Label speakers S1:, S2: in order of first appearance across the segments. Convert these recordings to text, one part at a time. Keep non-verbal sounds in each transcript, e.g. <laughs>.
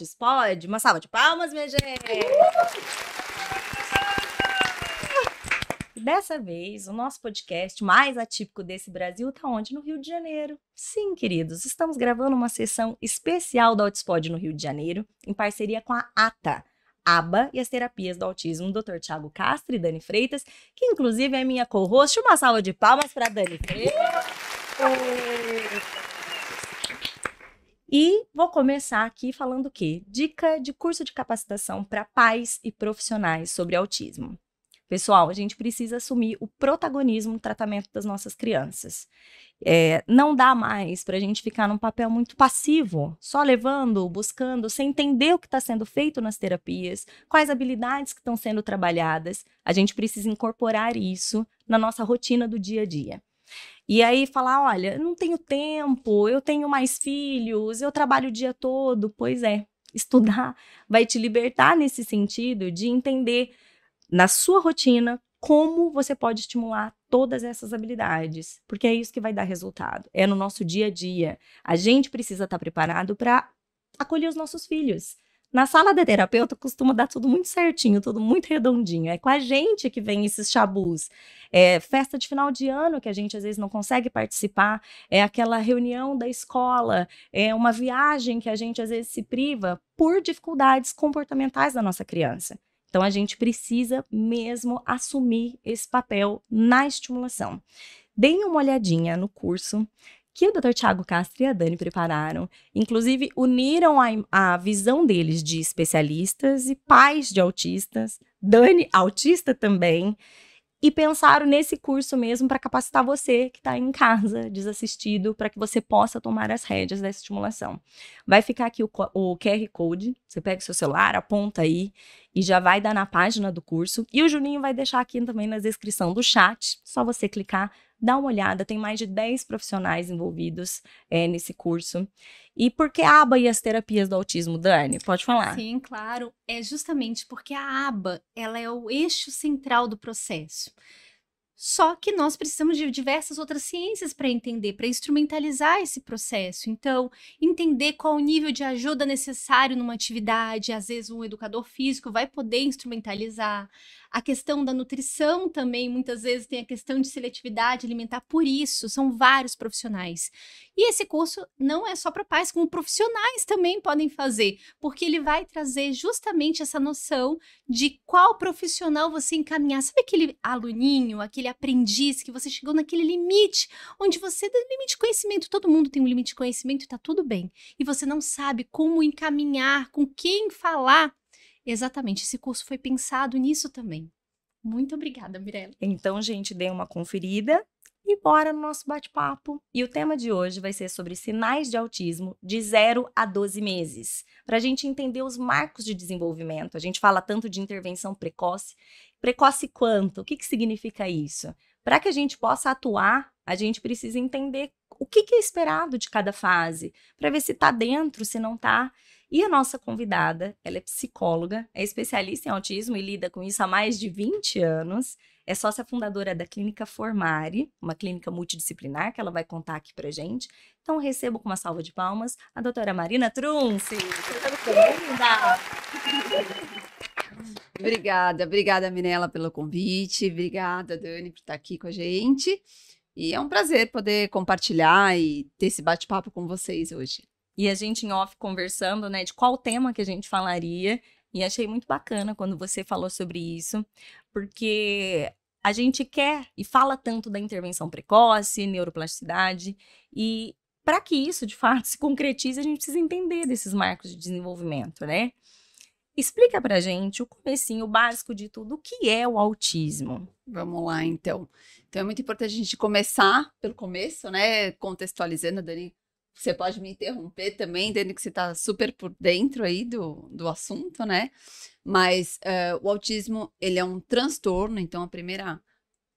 S1: Altis pode? Uma salva de palmas, minha gente! Dessa vez, o nosso podcast mais atípico desse Brasil está onde? No Rio de Janeiro. Sim, queridos, estamos gravando uma sessão especial do Altispod no Rio de Janeiro, em parceria com a ATA, ABA e as terapias do autismo, Dr. Tiago Castro e Dani Freitas, que inclusive é minha co-host. Uma salva de palmas para Dani Freitas. E vou começar aqui falando o quê? Dica de curso de capacitação para pais e profissionais sobre autismo. Pessoal, a gente precisa assumir o protagonismo no tratamento das nossas crianças. É, não dá mais para a gente ficar num papel muito passivo, só levando, buscando, sem entender o que está sendo feito nas terapias, quais habilidades que estão sendo trabalhadas. A gente precisa incorporar isso na nossa rotina do dia a dia. E aí falar, olha, não tenho tempo, eu tenho mais filhos, eu trabalho o dia todo. Pois é, estudar <laughs> vai te libertar nesse sentido de entender na sua rotina como você pode estimular todas essas habilidades, porque é isso que vai dar resultado. É no nosso dia a dia. A gente precisa estar preparado para acolher os nossos filhos. Na sala da terapeuta costuma dar tudo muito certinho, tudo muito redondinho. É com a gente que vem esses chabus. É festa de final de ano que a gente às vezes não consegue participar, é aquela reunião da escola, é uma viagem que a gente às vezes se priva por dificuldades comportamentais da nossa criança. Então, a gente precisa mesmo assumir esse papel na estimulação. Deem uma olhadinha no curso que o Dr. Tiago Castro e a Dani prepararam. Inclusive, uniram a, a, visão deles de especialistas e pais de autistas. Dani, autista também e pensaram nesse curso mesmo para capacitar você que está em casa, desassistido, para que você possa tomar as rédeas dessa estimulação. Vai ficar aqui o, o QR Code, você pega o seu celular, aponta aí e já vai dar na página do curso. E o Juninho vai deixar aqui também na descrição do chat, só você clicar, dá uma olhada, tem mais de 10 profissionais envolvidos é, nesse curso. E por que a aba e as terapias do autismo, Dani? Pode falar.
S2: Sim, claro. É justamente porque a aba ela é o eixo central do processo. Só que nós precisamos de diversas outras ciências para entender, para instrumentalizar esse processo. Então, entender qual o nível de ajuda necessário numa atividade, às vezes um educador físico vai poder instrumentalizar. A questão da nutrição também, muitas vezes tem a questão de seletividade alimentar, por isso, são vários profissionais. E esse curso não é só para pais, como profissionais também podem fazer, porque ele vai trazer justamente essa noção de qual profissional você encaminhar. Sabe aquele aluninho, aquele aprendiz que você chegou naquele limite, onde você tem limite de conhecimento, todo mundo tem um limite de conhecimento e está tudo bem. E você não sabe como encaminhar, com quem falar Exatamente, esse curso foi pensado nisso também. Muito obrigada, Mirella.
S1: Então, gente, dê uma conferida e bora no nosso bate-papo. E o tema de hoje vai ser sobre sinais de autismo de 0 a 12 meses, para a gente entender os marcos de desenvolvimento. A gente fala tanto de intervenção precoce. Precoce quanto? O que, que significa isso? Para que a gente possa atuar, a gente precisa entender o que, que é esperado de cada fase, para ver se está dentro, se não está. E a nossa convidada, ela é psicóloga, é especialista em autismo e lida com isso há mais de 20 anos. É sócia fundadora da Clínica Formare, uma clínica multidisciplinar que ela vai contar aqui pra gente. Então, recebo com uma salva de palmas a doutora Marina Trunce.
S3: Obrigada, obrigada, Mirella, pelo convite. Obrigada, Dani, por estar aqui com a gente. E é um prazer poder compartilhar e ter esse bate-papo com vocês hoje
S1: e a gente em off conversando, né, de qual tema que a gente falaria. E achei muito bacana quando você falou sobre isso, porque a gente quer e fala tanto da intervenção precoce, neuroplasticidade, e para que isso de fato <laughs> se concretize, a gente precisa entender desses marcos de desenvolvimento, né? Explica pra gente o comecinho básico de tudo, o que é o autismo?
S3: Vamos lá, então. Então é muito importante a gente começar pelo começo, né? Contextualizando, Dani você pode me interromper também, entendendo que você está super por dentro aí do, do assunto, né? Mas uh, o autismo, ele é um transtorno, então a primeira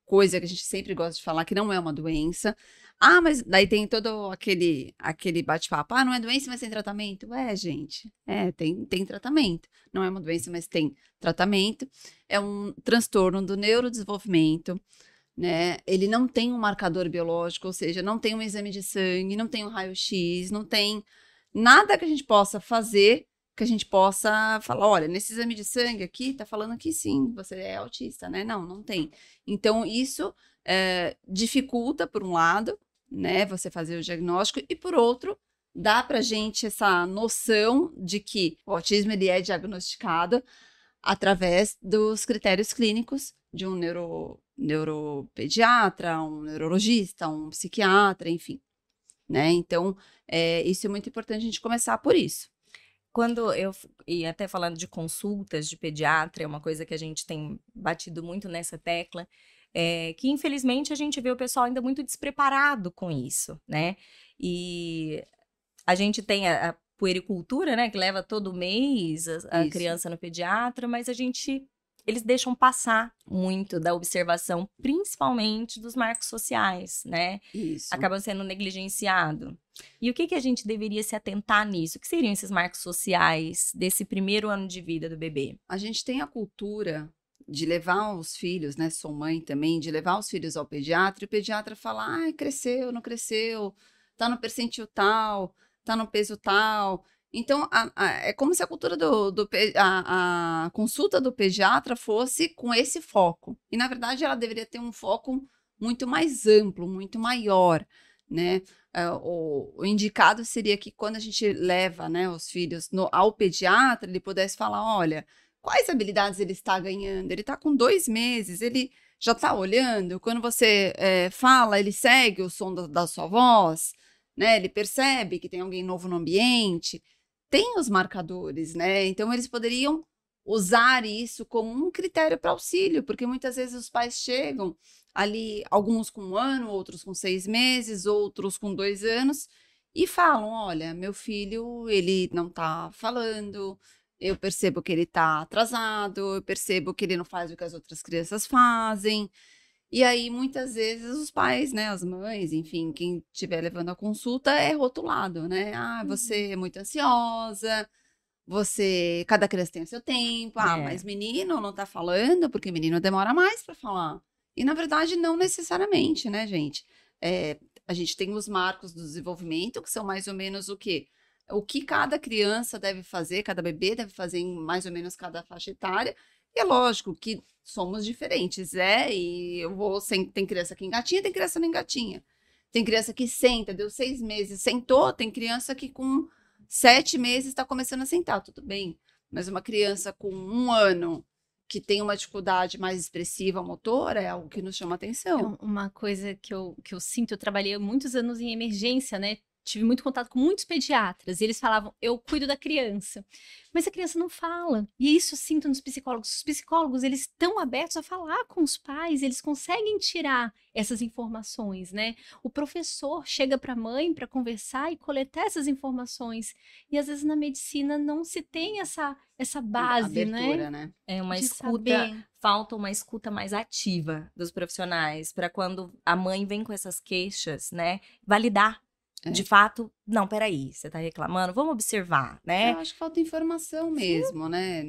S3: coisa que a gente sempre gosta de falar que não é uma doença. Ah, mas daí tem todo aquele aquele bate-papo. Ah, não é doença, mas tem tratamento. É, gente. É, tem, tem tratamento. Não é uma doença, mas tem tratamento. É um transtorno do neurodesenvolvimento né? Ele não tem um marcador biológico, ou seja, não tem um exame de sangue, não tem um raio-x, não tem nada que a gente possa fazer que a gente possa falar, olha, nesse exame de sangue aqui, tá falando que sim, você é autista, né? Não, não tem. Então, isso é, dificulta, por um lado, né, você fazer o diagnóstico, e por outro, dá pra gente essa noção de que o autismo ele é diagnosticado através dos critérios clínicos de um neuro, neuropediatra, um neurologista, um psiquiatra, enfim. Né? Então, é, isso é muito importante a gente começar por isso.
S1: Quando eu, e até falando de consultas de pediatra, é uma coisa que a gente tem batido muito nessa tecla, é, que infelizmente a gente vê o pessoal ainda muito despreparado com isso, né? E a gente tem a, a puericultura, né, que leva todo mês a, a criança no pediatra, mas a gente eles deixam passar muito da observação, principalmente dos marcos sociais, né?
S3: Isso.
S1: Acabam sendo negligenciado. E o que, que a gente deveria se atentar nisso? O que seriam esses marcos sociais desse primeiro ano de vida do bebê?
S3: A gente tem a cultura de levar os filhos, né? Sou mãe também, de levar os filhos ao pediatra e o pediatra fala: ai, cresceu, não cresceu, tá no percentil tal, tá no peso tal. Então, a, a, é como se a cultura do, do a, a, consulta do pediatra fosse com esse foco. E, na verdade, ela deveria ter um foco muito mais amplo, muito maior, né? É, o, o, indicado seria que quando a gente leva né, os filhos no, ao pediatra, ele pudesse falar, olha, quais habilidades ele está ganhando? Ele está com dois meses, ele já está olhando, quando você é, fala, ele segue o som da, da sua voz, né? Ele percebe que tem alguém novo no ambiente tem os marcadores, né? Então eles poderiam usar isso como um critério para auxílio, porque muitas vezes os pais chegam ali, alguns com um ano, outros com seis meses, outros com dois anos, e falam: olha, meu filho, ele não está falando, eu percebo que ele está atrasado, eu percebo que ele não faz o que as outras crianças fazem. E aí, muitas vezes, os pais, né, as mães, enfim, quem estiver levando a consulta é rotulado, né? Ah, uhum. você é muito ansiosa, você. Cada criança tem o seu tempo. Ah, é. mas menino não tá falando, porque menino demora mais para falar. E, na verdade, não necessariamente, né, gente? É, a gente tem os marcos do desenvolvimento, que são mais ou menos o quê? O que cada criança deve fazer, cada bebê deve fazer em mais ou menos cada faixa etária. E é lógico que somos diferentes, é, e eu vou, sem, tem criança que engatinha, tem criança que não engatinha. Tem criança que senta, deu seis meses, sentou, tem criança que com sete meses está começando a sentar, tudo bem. Mas uma criança com um ano que tem uma dificuldade mais expressiva motora é algo que nos chama atenção.
S2: É uma coisa que eu, que eu sinto, eu trabalhei muitos anos em emergência, né? Tive muito contato com muitos pediatras e eles falavam: eu cuido da criança. Mas a criança não fala. E isso eu sinto nos psicólogos. Os psicólogos, eles estão abertos a falar com os pais, eles conseguem tirar essas informações, né? O professor chega para a mãe para conversar e coletar essas informações. E às vezes na medicina não se tem essa essa base,
S3: né? Abertura, né? né?
S1: É uma De escuta, saber. falta uma escuta mais ativa dos profissionais para quando a mãe vem com essas queixas, né, validar é. De fato, não, peraí, você está reclamando, vamos observar, né?
S3: Eu acho que falta informação mesmo, Sim. né?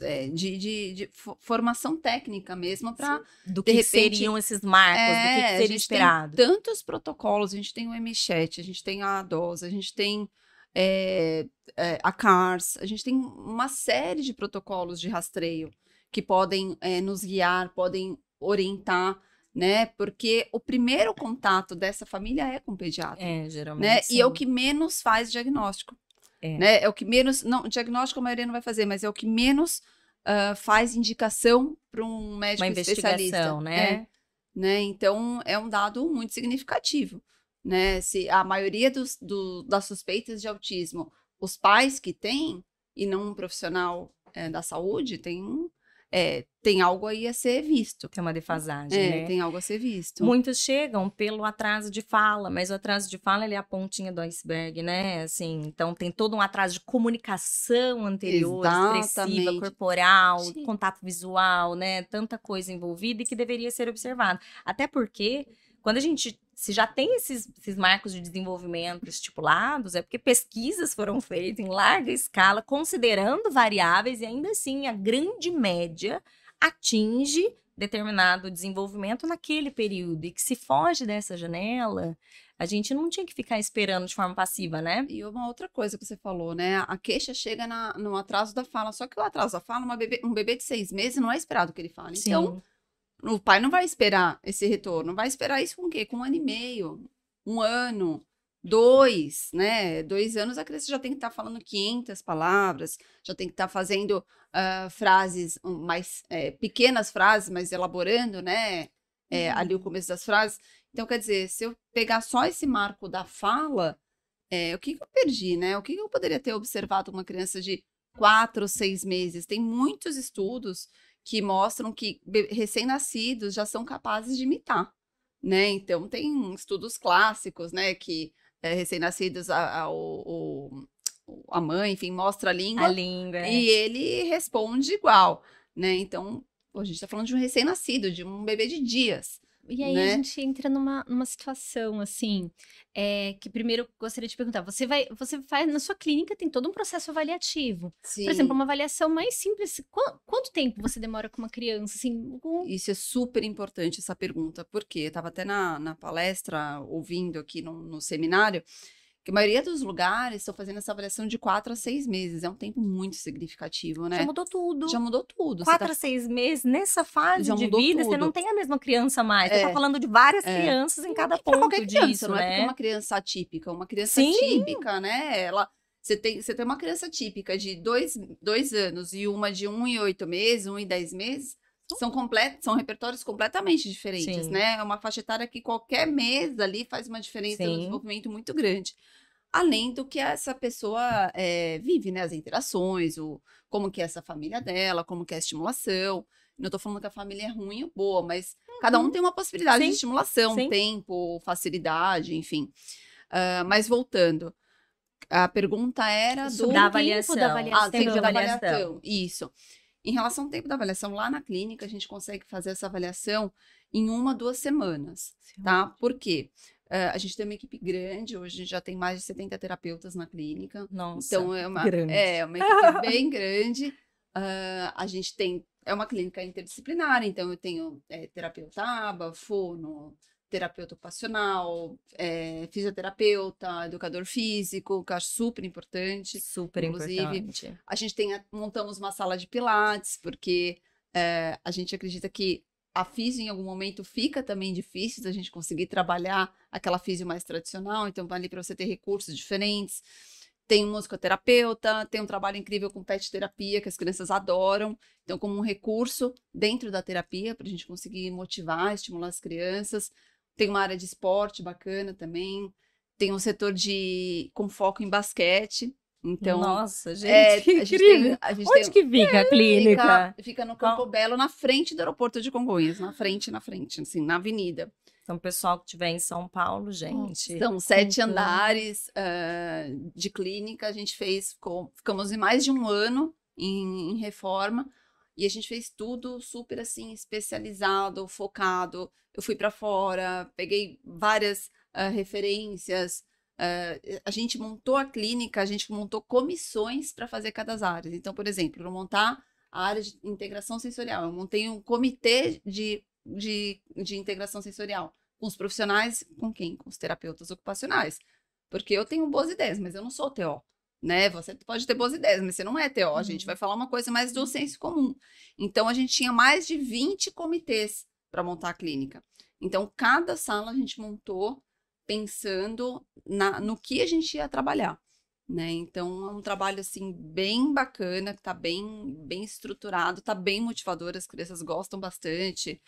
S3: É, de, de, de, formação técnica mesmo para.
S1: Do que repente, seriam esses marcos, é, do que, que é, seria esperado.
S3: Tem tantos protocolos, a gente tem o MChat, a gente tem a DOS, a gente tem é, é, a CARS, a gente tem uma série de protocolos de rastreio que podem é, nos guiar, podem orientar né? Porque o primeiro contato dessa família é com o pediatra.
S1: É, geralmente.
S3: Né? E é o que menos faz diagnóstico. É. Né? é o que menos. Não, diagnóstico a maioria não vai fazer, mas é o que menos uh, faz indicação para um médico
S1: Uma especialista. né?
S3: É, né? Então, é um dado muito significativo. Né? Se a maioria dos, do, das suspeitas de autismo, os pais que têm, e não um profissional é, da saúde, tem é, tem algo aí a ser visto.
S1: Tem uma defasagem,
S3: é,
S1: né?
S3: Tem algo a ser visto.
S1: Muitos chegam pelo atraso de fala, mas o atraso de fala ele é a pontinha do iceberg, né? Assim, então tem todo um atraso de comunicação anterior, Exatamente. expressiva, corporal, Sim. contato visual, né? Tanta coisa envolvida e que deveria ser observado. Até porque quando a gente se já tem esses, esses, marcos de desenvolvimento estipulados, é porque pesquisas foram feitas em larga escala, considerando variáveis, e ainda assim a grande média atinge determinado desenvolvimento naquele período e que se foge dessa janela, a gente não tinha que ficar esperando de forma passiva, né?
S3: E uma outra coisa que você falou, né? A queixa chega na, no atraso da fala. Só que o atraso da fala, bebê, um bebê de seis meses não é esperado que ele fale.
S1: Sim.
S3: Então, o pai não vai esperar esse retorno. Vai esperar isso com o quê? Com um ano e meio, um ano, dois, né? Dois anos a criança já tem que estar tá falando 500 palavras, já tem que estar tá fazendo uh, frases mais é, pequenas frases, mas elaborando, né? É, uhum. Ali o começo das frases. Então, quer dizer, se eu pegar só esse marco da fala, é, o que, que eu perdi, né? O que, que eu poderia ter observado uma criança de quatro, seis meses? Tem muitos estudos que mostram que recém-nascidos já são capazes de imitar, né? Então, tem estudos clássicos, né? Que é, recém-nascidos, a, a, o, a mãe, enfim, mostra a língua.
S1: A língua. É.
S3: E ele responde igual, né? Então, a gente está falando de um recém-nascido, de um bebê de dias.
S2: E aí
S3: né?
S2: a gente entra numa, numa situação assim, é, que primeiro eu gostaria de perguntar, você vai, você faz na sua clínica tem todo um processo avaliativo.
S3: Sim.
S2: Por exemplo, uma avaliação mais simples, quanto, quanto tempo você demora com uma criança, assim? Com...
S3: Isso é super importante essa pergunta, porque eu estava até na, na palestra ouvindo aqui no, no seminário que a maioria dos lugares estão fazendo essa avaliação de quatro a seis meses. É um tempo muito significativo, né?
S1: Já mudou tudo.
S3: Já mudou tudo.
S1: Quatro tá... a seis meses, nessa fase
S3: Já
S1: de vida,
S3: tudo.
S1: você não tem a mesma criança mais.
S3: É.
S1: Você tá falando de várias
S3: É.
S1: crianças em cada ponto
S3: qualquer criança,
S1: disso,
S3: não é porque
S1: né?
S3: uma criança atípica. Uma criança
S1: Sim.
S3: típica, né? Ela, você, tem, você tem uma criança típica de dois, dois anos e uma de um e oito meses, um e dez meses. São, complet, são repertórios completamente diferentes,
S1: Sim.
S3: né? É uma faixa etária que qualquer mês ali faz uma diferença no
S1: Sim.
S3: desenvolvimento muito grande. Além do que essa pessoa é, vive, né? As interações, o, como que é essa família dela, como que é a estimulação. Não estou falando que a família é ruim ou boa, mas cada um tem uma possibilidade
S1: Uhum. Sim,
S3: de estimulação, tempo, facilidade, enfim. Ah, mas voltando, a pergunta era do...
S1: Da
S2: o
S1: avaliação.
S2: tempo da
S3: Ah,
S2: avaliação.
S3: tempo
S1: da
S3: da
S1: avaliação.
S3: avaliação. Isso. Em relação ao tempo da avaliação, lá na clínica a gente consegue fazer essa avaliação em uma, duas semanas, tá? Por quê? Ah, a gente tem uma equipe grande, hoje a gente já tem mais de 70 terapeutas na clínica.
S1: Nossa,
S3: Então é uma,
S1: grande.
S3: é uma equipe <laughs> bem grande. Ah, a gente tem é uma clínica interdisciplinar, então eu tenho é, terapeuta aba, fono, terapeuta ocupacional, é, fisioterapeuta, educador físico, que eu acho super importante.
S1: super
S3: inclusive,
S1: importante.
S3: A gente tem a- montamos uma sala de pilates porque é, a gente acredita que a físio em algum momento fica também difícil da gente conseguir trabalhar aquela físio mais tradicional, então ali para você ter recursos diferentes. Tem um musicoterapeuta, tem um trabalho incrível com pet terapia que as crianças adoram, então como um recurso dentro da terapia para a gente conseguir motivar, estimular as crianças. Tem uma área de esporte bacana também. Tem um setor de com foco em basquete. Então,
S1: Nossa, gente,
S3: é,
S1: que
S3: a gente <laughs>
S1: incrível.
S3: tem, a gente
S1: Onde
S3: tem,
S1: que fica a clínica?
S3: fica, fica no Campo Belo, na frente do aeroporto de Congonhas, na frente, na frente, assim, na avenida.
S1: Então, o pessoal que estiver em São Paulo, gente.
S3: São sete
S1: Uhum.
S3: andares ah, de clínica, a gente fez, ficou- ficamos em mais de um ano em, em reforma, e a gente fez tudo super, assim, especializado, focado. Eu fui para fora, peguei várias ah, referências, ah, a gente montou a clínica, a gente montou comissões para fazer cada área. Então, por exemplo, para montar a área de integração sensorial, eu montei um comitê de, de, de integração sensorial com os profissionais, com quem? Com os terapeutas ocupacionais. Porque eu tenho boas ideias, mas eu não sou TO, né? Você pode ter boas ideias, mas você não é TO. A gente
S1: Uhum.
S3: vai falar uma coisa mais do senso comum. Então, a gente tinha mais de 20 comitês para montar a clínica. Então, cada sala a gente montou pensando na, no que a gente ia trabalhar. Né? Então, é um trabalho, assim, bem bacana, que tá bem, bem estruturado, tá bem motivador, as crianças gostam bastante.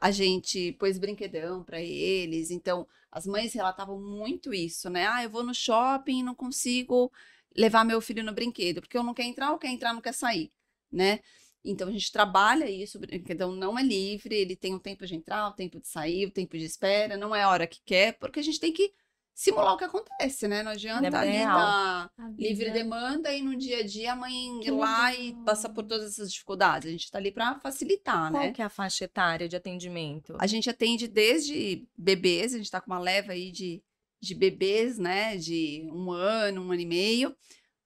S3: A gente pôs brinquedão para eles, então as mães relatavam muito isso, né? Ah, eu vou no shopping não consigo levar meu filho no brinquedo, porque eu não quer entrar, ou quer entrar, não quer sair, né? Então a gente trabalha isso, o brinquedão não é livre, ele tem o tempo de entrar, o tempo de sair, o tempo de espera, não é a hora que quer, porque a gente tem que simular o que acontece, né? Não adianta
S1: É
S3: ali dar
S2: A
S3: livre
S2: vida-
S3: demanda e no dia a dia a mãe ir
S2: Que
S3: lá e passar por todas essas dificuldades. A gente está ali para facilitar,
S1: Qual
S3: né?
S1: que é a faixa etária de atendimento?
S3: A gente atende desde bebês, a gente está com uma leva aí de, de bebês, né? De um ano, um ano e meio,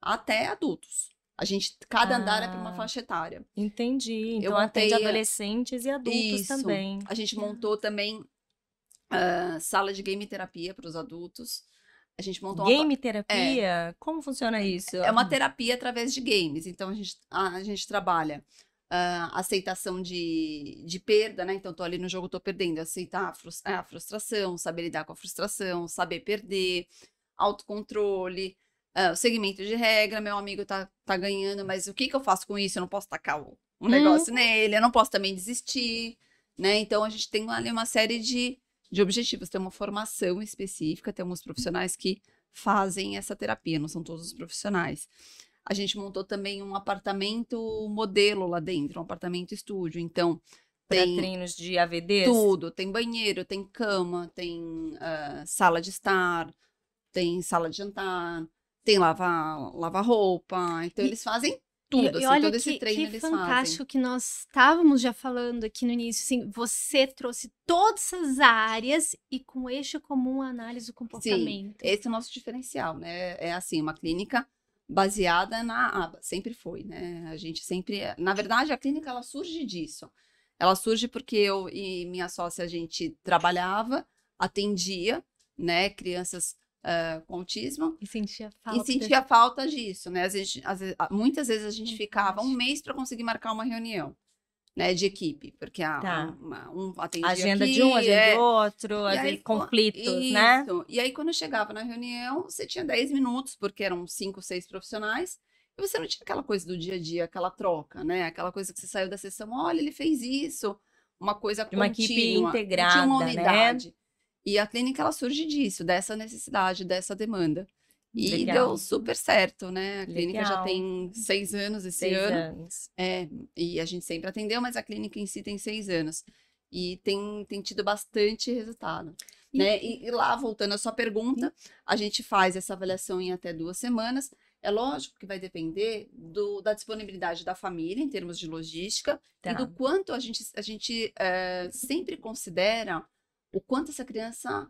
S3: até adultos. A gente, cada andar é para uma
S1: Ah.
S3: faixa etária.
S1: Entendi. Então
S3: montei
S1: atende
S3: a-
S1: adolescentes e adultos
S3: Isso.
S1: também.
S3: A gente montou também ah, sala de game terapia para os adultos. A gente montou uma,
S1: Game terapia? Como funciona isso?
S3: é uma terapia através de games. Então a gente, a, a gente trabalha ah, aceitação de, de perda, né? Então tô ali no jogo, tô perdendo. Aceitar a, frus- a frustração, saber lidar com a frustração, saber perder, autocontrole, ah, o segmento de regra. Meu amigo tá, tá ganhando, mas o que que eu faço com isso? Eu não posso tacar o, um negócio nele, eu não posso também desistir, né? Então a gente tem ali uma série de, de objetivos. Tem uma formação específica, temos profissionais que fazem essa terapia, não são todos os profissionais. A gente montou também um apartamento modelo lá dentro, um apartamento estúdio. Então, tem
S1: treinos de AVDs?
S3: tudo: tem banheiro, tem cama, tem ah, sala de estar, tem sala de jantar, tem lavar, lavar roupa. Então,
S2: E-
S3: eles fazem tudo,
S2: e,
S3: assim,
S2: olha
S3: todo
S2: que,
S3: esse treino
S2: que fantástico
S3: fazem.
S2: que nós estávamos já falando aqui no início, assim, você trouxe todas essas áreas e com eixo comum a análise do comportamento.
S3: Esse é o nosso diferencial, né? É assim, uma clínica baseada na aba, sempre foi, né? A gente sempre, na verdade, a clínica ela surge disso. Ela surge porque eu e minha sócia a gente trabalhava, atendia, né, crianças ah, com autismo
S2: E sentia falta.
S3: e sentia falta disso, né? Às vezes, às vezes- muitas vezes a gente ficava um mês para conseguir marcar uma reunião, né, de equipe, porque a,
S1: Tá.
S3: uma- um atendia
S1: Agenda
S3: aqui,
S1: de um, agenda
S3: é,
S1: de outro, às vezes conflitos, né?
S3: Isso. E aí, quando eu chegava na reunião, você tinha 10 minutos, porque eram cinco, seis profissionais, e você não tinha aquela coisa do dia a dia, aquela troca, né? Aquela coisa que você saiu da sessão, olha, ele fez isso, uma coisa
S1: De uma equipe
S3: contínua, Tinha
S1: integrada,
S3: uma
S1: né?
S3: unidade. E a clínica, ela surge disso, dessa necessidade, dessa demanda. E
S1: Legal.
S3: deu super certo, né? A clínica já
S1: Legal.
S3: tem seis anos esse
S1: Seis
S3: ano.
S1: anos.
S3: É, e a gente sempre atendeu, mas a clínica em si tem seis anos. E tem, tem tido bastante resultado.
S2: E-
S3: né? E, e lá, voltando à sua pergunta, a gente faz essa avaliação em até duas semanas. É lógico que vai depender do, da disponibilidade da família, em termos de logística,
S1: Tá.
S3: e do quanto a gente, a gente eh, sempre considera o quanto essa criança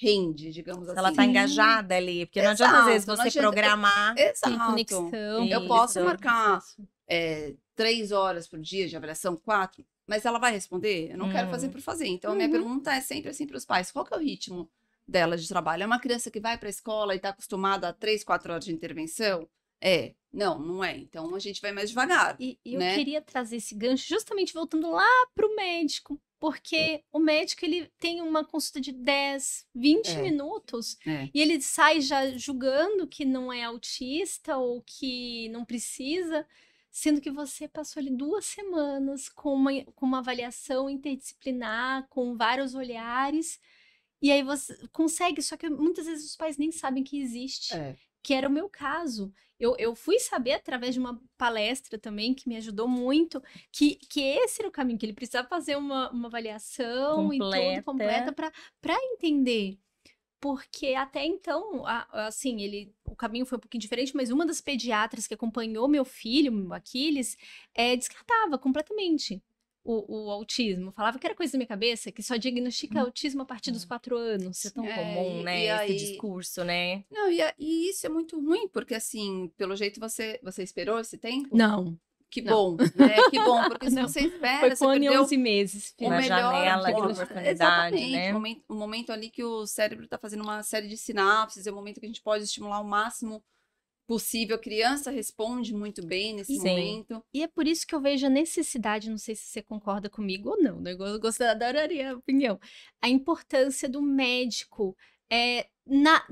S3: rende, digamos
S1: Se
S3: assim.
S1: ela tá engajada ali, porque não adianta às vezes
S3: Exato,
S1: você
S3: adianta-
S1: programar.
S3: Exato.
S2: conexão.
S1: Eu
S3: posso marcar é, três horas por dia de avaliação, quatro, mas ela vai responder? Eu não quero fazer
S1: Uhum.
S3: por fazer. Então, a minha
S2: Uhum.
S3: pergunta é sempre assim para os pais: qual que é o ritmo dela de trabalho? É uma criança que vai para a escola e está acostumada a três, quatro horas de intervenção? É. Não, não é. Então, a gente vai mais devagar.
S2: E, e eu
S3: né?
S2: queria trazer esse gancho justamente voltando lá para o médico, porque o médico ele tem uma consulta de 10, 20
S3: É.
S2: minutos
S3: É.
S2: e ele sai já julgando que não é autista ou que não precisa, sendo que você passou ali duas semanas com uma, com uma avaliação interdisciplinar, com vários olhares. E aí você consegue, só que muitas vezes os pais nem sabem que existe
S3: É.
S2: que era o meu caso. Eu, eu fui saber através de uma palestra também, que me ajudou muito, que, que esse era o caminho, que ele precisava fazer uma, uma avaliação e
S1: Completa.
S2: tudo completa para entender. Porque até então, a- assim, ele, o caminho foi um pouquinho diferente, mas uma das pediatras que acompanhou meu filho, o Aquiles, é, descartava completamente o, o autismo. Falava que era coisa da minha cabeça, que só diagnostica autismo a partir dos quatro anos.
S1: Isso é tão
S3: É,
S1: comum, né? Esse
S3: aí-
S1: discurso, né?
S3: Não, e, a- e isso é muito ruim, porque assim, pelo jeito você, você esperou esse tempo?
S2: Não,
S3: Que
S2: Não.
S3: bom, né? Que bom, <laughs> porque se
S2: Não.
S3: você espera,
S2: foi
S3: você perdeu
S2: 11 meses.
S3: o
S1: Uma
S2: filho.
S3: melhor
S1: janela de oportunidade,
S3: Exatamente,
S1: né?
S3: O momento, o momento ali que o cérebro está fazendo uma série de sinapses, é o momento que a gente pode estimular o máximo possível. A criança responde muito bem nesse
S1: Sim.
S3: momento.
S2: E é por isso que eu vejo a necessidade, não sei se você concorda comigo ou não, né? Eu gostaria, adoraria a opinião. A importância do médico é, na,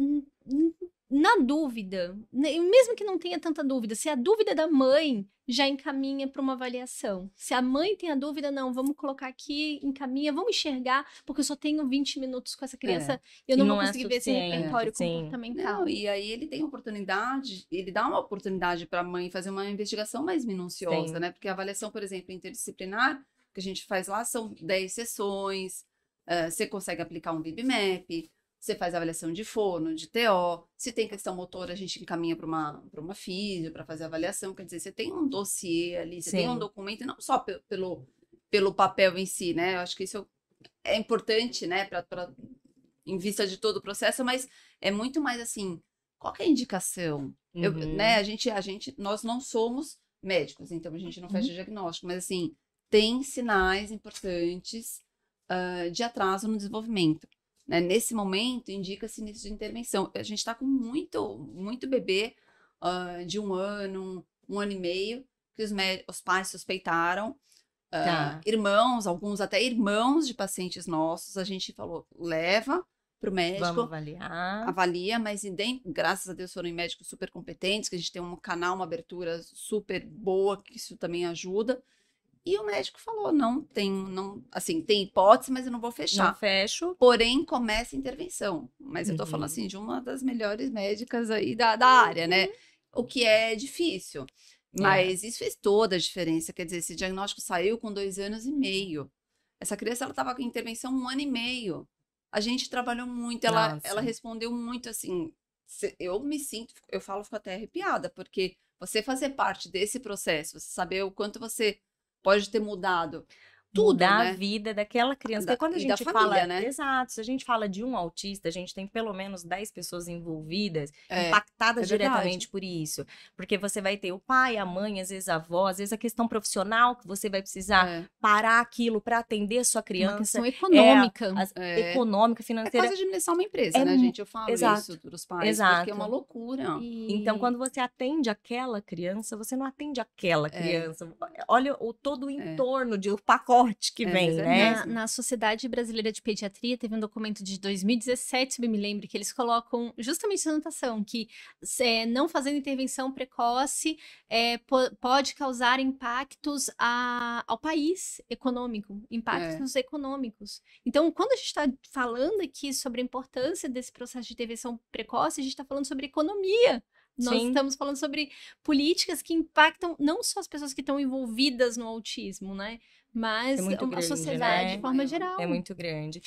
S2: na dúvida, né, mesmo que não tenha tanta dúvida, se a dúvida é da mãe já encaminha para uma avaliação. Se a mãe tem a dúvida, não, vamos colocar aqui, encaminha, vamos enxergar, porque eu só tenho 20 minutos com essa criança e eu
S1: E
S2: não,
S1: não
S2: vou
S1: é
S2: conseguir ver esse repertório
S1: sim.
S2: comportamental.
S3: Não, e aí ele tem oportunidade, ele dá uma oportunidade para a mãe fazer uma investigação mais minuciosa,
S1: Sim.
S3: né? Porque a avaliação, por exemplo, interdisciplinar, que a gente faz lá são 10 sessões, eh, você consegue aplicar um BibMap, você faz avaliação de fono, de TO, se tem questão motora, a gente encaminha para uma, para uma físio para fazer avaliação, quer dizer, você tem um dossiê ali, você tem um
S1: Sim.
S3: documento, não só pe- pelo, pelo papel em si, né? Eu acho que isso é importante, né, pra, pra- em vista de todo o processo, mas é muito mais assim, qual que é a indicação? Eu,
S1: Uhum.
S3: né, a gente, a gente, nós não somos médicos, então a gente não fecha
S1: Uhum.
S3: diagnóstico, mas assim, tem sinais importantes ah, de atraso no desenvolvimento. Né? Nesse momento, indica-se início de intervenção. A gente está com muito, muito bebê ah, de um ano, um ano e meio, que os, os pais suspeitaram. Ah,
S1: Tá.
S3: Irmãos, alguns até irmãos de pacientes nossos, a gente falou, leva para o médico
S1: Vamos avaliar.
S3: avalia, mas graças a Deus foram médicos super competentes, que a gente tem um canal, uma abertura super boa, que isso também ajuda. E o médico falou, não tem, não, assim, tem hipótese, mas eu não vou
S1: Não
S3: fechar.
S1: fecho.
S3: Porém, começa a intervenção. Mas eu tô
S1: Uhum.
S3: falando assim de uma das melhores médicas aí da, da área, né? O que é difícil. Mas isso fez toda a diferença. Quer dizer, esse diagnóstico saiu com dois anos e meio. Essa criança, ela estava com intervenção um ano e meio. A gente trabalhou muito, ela,
S1: Nossa.
S3: ela respondeu muito assim. Eu me sinto, eu falo, fico até arrepiada, porque você fazer parte desse processo, você saber o quanto você pode ter mudado tudo,
S1: mudar
S3: né?
S1: a vida daquela criança.
S3: Da-
S1: Porque quando a gente
S3: família,
S1: fala,
S3: né?
S1: exato, se a gente fala de um autista, a gente tem pelo menos 10 pessoas envolvidas,
S3: É,
S1: impactadas
S3: é
S1: diretamente por isso. Porque você vai ter o pai, a mãe, às vezes a avó, às vezes a questão profissional que você vai precisar
S3: é,
S1: parar aquilo para atender a sua
S2: Uma
S1: criança,
S2: questão econômica.
S1: as-
S3: é.
S1: econômica,
S3: É
S1: financeira.
S3: quase administrar uma empresa,
S1: É
S3: né, gente? Eu falo
S1: exato,
S3: isso para os pais, porque é
S1: exato.
S3: uma loucura.
S2: E-
S1: Então, quando você atende aquela criança, você não atende aquela
S3: É.
S1: criança. Olha o todo o entorno de o pacote que
S3: É,
S1: vem,
S3: é
S1: né?
S2: Na, na Sociedade Brasileira de Pediatria, teve um documento de 2017, se me lembro, que eles colocam justamente essa anotação, que é, não fazendo intervenção precoce é, po- pode causar impactos a- ao país econômico, impactos econômicos. Então, quando a gente está falando aqui sobre a importância desse processo de intervenção precoce, a gente está falando sobre economia. Nós
S1: Sim.
S2: estamos falando sobre políticas que impactam não só as pessoas que estão envolvidas no autismo, né? Mas
S1: É
S2: a
S1: grande,
S2: sociedade
S1: né?
S2: de forma
S3: É,
S2: geral.
S1: É muito grande.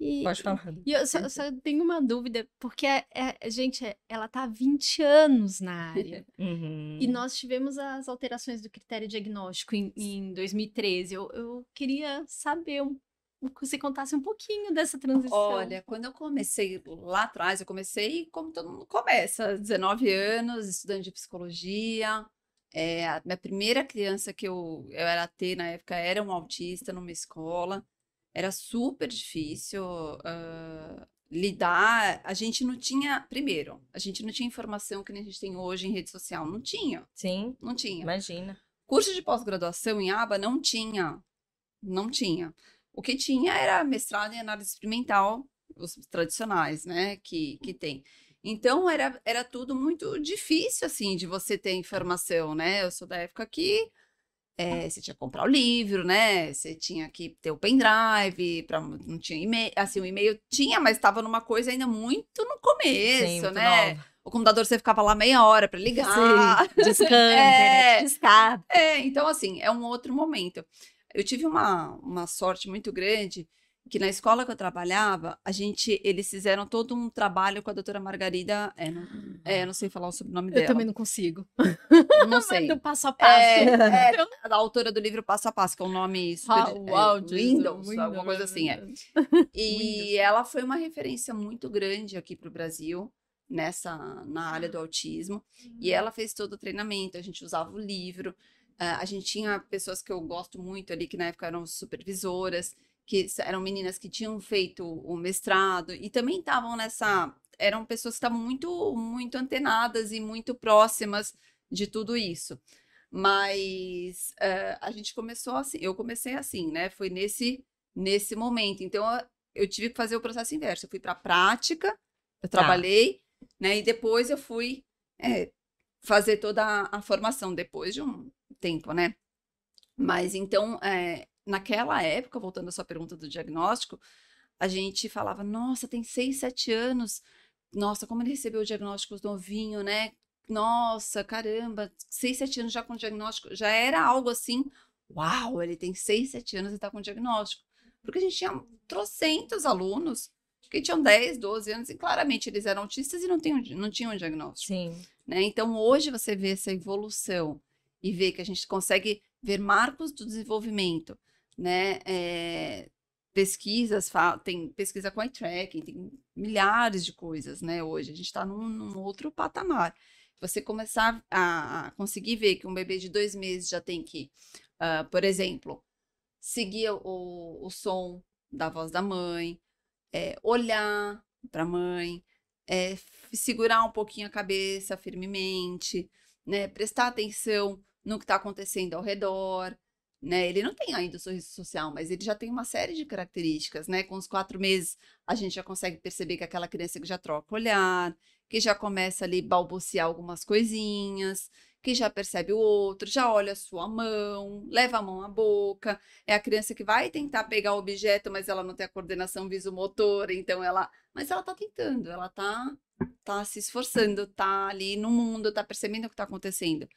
S2: E,
S1: Pode falar.
S2: e eu só, só tenho uma dúvida, porque, é, é- gente, é- ela tá há 20 anos na área. <laughs>
S1: Uhum.
S2: E nós tivemos as alterações do critério diagnóstico em, em 2013. Eu, eu queria saber um, que você contasse um pouquinho dessa transição.
S3: Olha, quando eu comecei lá atrás, eu comecei como todo mundo começa, 19 anos, estudante de psicologia. É, a minha primeira criança que eu, eu era ter na época era um autista numa escola. Era super difícil ah, lidar. A gente não tinha, primeiro, a gente não tinha informação que a gente tem hoje em rede social. Não tinha,
S1: Sim,
S3: não tinha.
S1: imagina.
S3: Curso de pós-graduação em aba não tinha. Não tinha. O que tinha era mestrado em análise experimental, os tradicionais, né, que, que tem. Então, era, era tudo muito difícil, assim, de você ter informação, né? Eu sou da época que eh, você tinha que comprar o livro, né? Você tinha que ter o pendrive, pra, não tinha e-mail, assim, o e-mail tinha, mas estava numa coisa ainda muito no começo,
S1: Sim, muito
S3: né?
S1: nova.
S3: O computador você ficava lá meia hora para ligar. <laughs>
S1: Sim,
S3: É. É, então assim, é um outro momento. Eu tive uma, uma sorte muito grande que na escola que eu trabalhava, a gente, eles fizeram todo um trabalho com a doutora Margarida, é, não, é, não sei falar o sobrenome
S2: Eu
S3: dela,
S2: também não consigo.
S3: não <laughs> sei.
S2: Do passo a passo.
S3: É, é, a autora do livro Passo a Passo, que é um nome super,
S2: How-
S3: é, Windows,
S2: Windows.
S3: alguma coisa assim, é. E <laughs> ela foi uma referência muito grande aqui para o Brasil, nessa, na área do autismo. E ela fez todo o treinamento, a gente usava o livro. ah, a gente tinha pessoas que eu gosto muito ali, que na época eram supervisoras, que eram meninas que tinham feito o mestrado e também estavam nessa. Eram pessoas que estavam muito, muito antenadas e muito próximas de tudo isso. Mas ah, a gente começou assim, eu comecei assim, né? Foi nesse, nesse momento. Então eu- eu tive que fazer o processo inverso. Eu fui para a prática, eu
S1: Tá.
S3: trabalhei, né? E depois eu fui é, fazer toda a, a formação depois de um tempo, né? Mas então, é, naquela época, voltando à sua pergunta do diagnóstico, a gente falava, nossa, tem seis, sete anos, nossa, como ele recebeu o diagnóstico novinho, né? Nossa, caramba, seis, sete anos já com diagnóstico, já era algo assim, uau, ele tem seis, sete anos e tá com diagnóstico. Porque a gente tinha trocentos alunos que tinham 10, 12 anos e claramente eles eram autistas e não tinham, não tinham um diagnóstico
S1: Sim.
S3: né? Então, hoje você vê essa evolução e vê que a gente consegue ver marcos do desenvolvimento, né? É, pesquisas, tem pesquisa com eye tracking, tem milhares de coisas, né? Hoje a gente está num, num outro patamar. Você começar a, a conseguir ver que um bebê de dois meses já tem que, uh, por exemplo, seguir o, o som da voz da mãe, é, olhar para a mãe, é, segurar um pouquinho a cabeça firmemente, né? Prestar atenção no que está acontecendo ao redor, né? Ele não tem ainda o sorriso social, mas ele já tem uma série de características, né? Com os quatro meses, a gente já consegue perceber que aquela criança que já troca olhar, que já começa ali balbuciar algumas coisinhas, que já percebe o outro, já olha a sua mão, leva a mão à boca. É a criança que vai tentar pegar o objeto, mas ela não tem a coordenação visomotora, então ela. Mas ela tá tentando, ela tá, tá se esforçando, tá ali no mundo, tá percebendo o que tá acontecendo.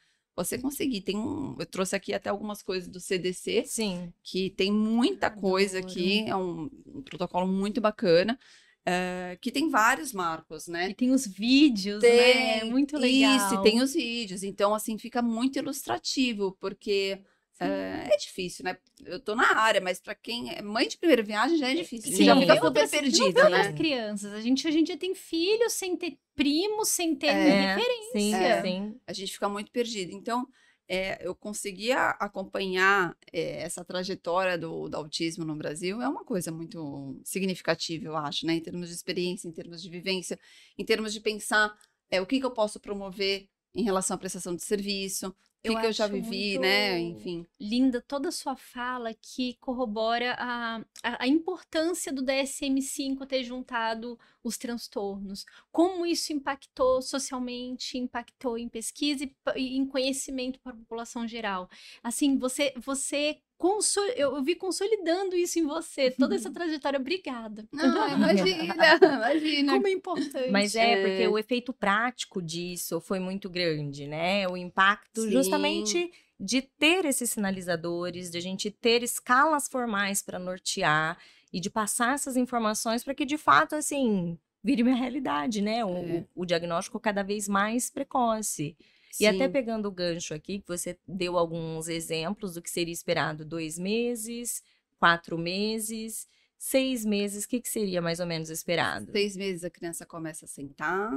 S3: Você conseguir, tem um. Eu trouxe aqui até algumas coisas do CDC.
S1: Sim.
S3: Que tem muita coisa aqui, é um, um protocolo muito bacana. eh, que tem vários marcos, né?
S2: E tem os vídeos, né? Muito legal.
S3: Isso, tem os vídeos. Então, assim, fica muito ilustrativo, porque é, é difícil, né? Eu tô na área, mas pra quem é mãe de primeira viagem já é difícil. Você
S1: Sim.
S3: já fica super
S2: outras
S3: né?
S2: crianças. A gente hoje em dia tem filhos sem ter primos, sem ter
S3: É,
S2: referência.
S1: Sim,
S3: É.
S1: sim.
S3: A gente fica muito perdido. Então, é, eu conseguia acompanhar é, essa trajetória do, do autismo no Brasil, é uma coisa muito significativa, eu acho, né? Em termos de experiência, em termos de vivência, em termos de pensar é, o que, que eu posso promover em relação à prestação de serviço, que,
S2: Eu
S3: que eu já vivi, né? Enfim.
S2: linda toda a sua fala que corrobora a, a, a importância do DSM-5 ter juntado os transtornos. Como isso impactou socialmente, impactou em pesquisa e, e em conhecimento para a população geral. Assim, você, você conso- eu, eu vi consolidando isso em você, toda essa trajetória. Obrigada.
S3: Não, imagina, <laughs> imagina.
S2: Como é importante.
S1: Mas é, porque
S3: É.
S1: o efeito prático disso foi muito grande, né? O impacto
S3: Sim.
S1: justamente de ter esses sinalizadores, de a gente ter escalas formais para nortear e de passar essas informações para que de fato assim vire uma realidade, né? O,
S3: É.
S1: o- diagnóstico cada vez mais precoce. E até
S3: Sim.
S1: pegando o gancho aqui, que você deu alguns exemplos do que seria esperado: dois meses, quatro meses, seis meses, o que, que seria mais ou menos esperado?
S3: Seis meses a criança começa a sentar,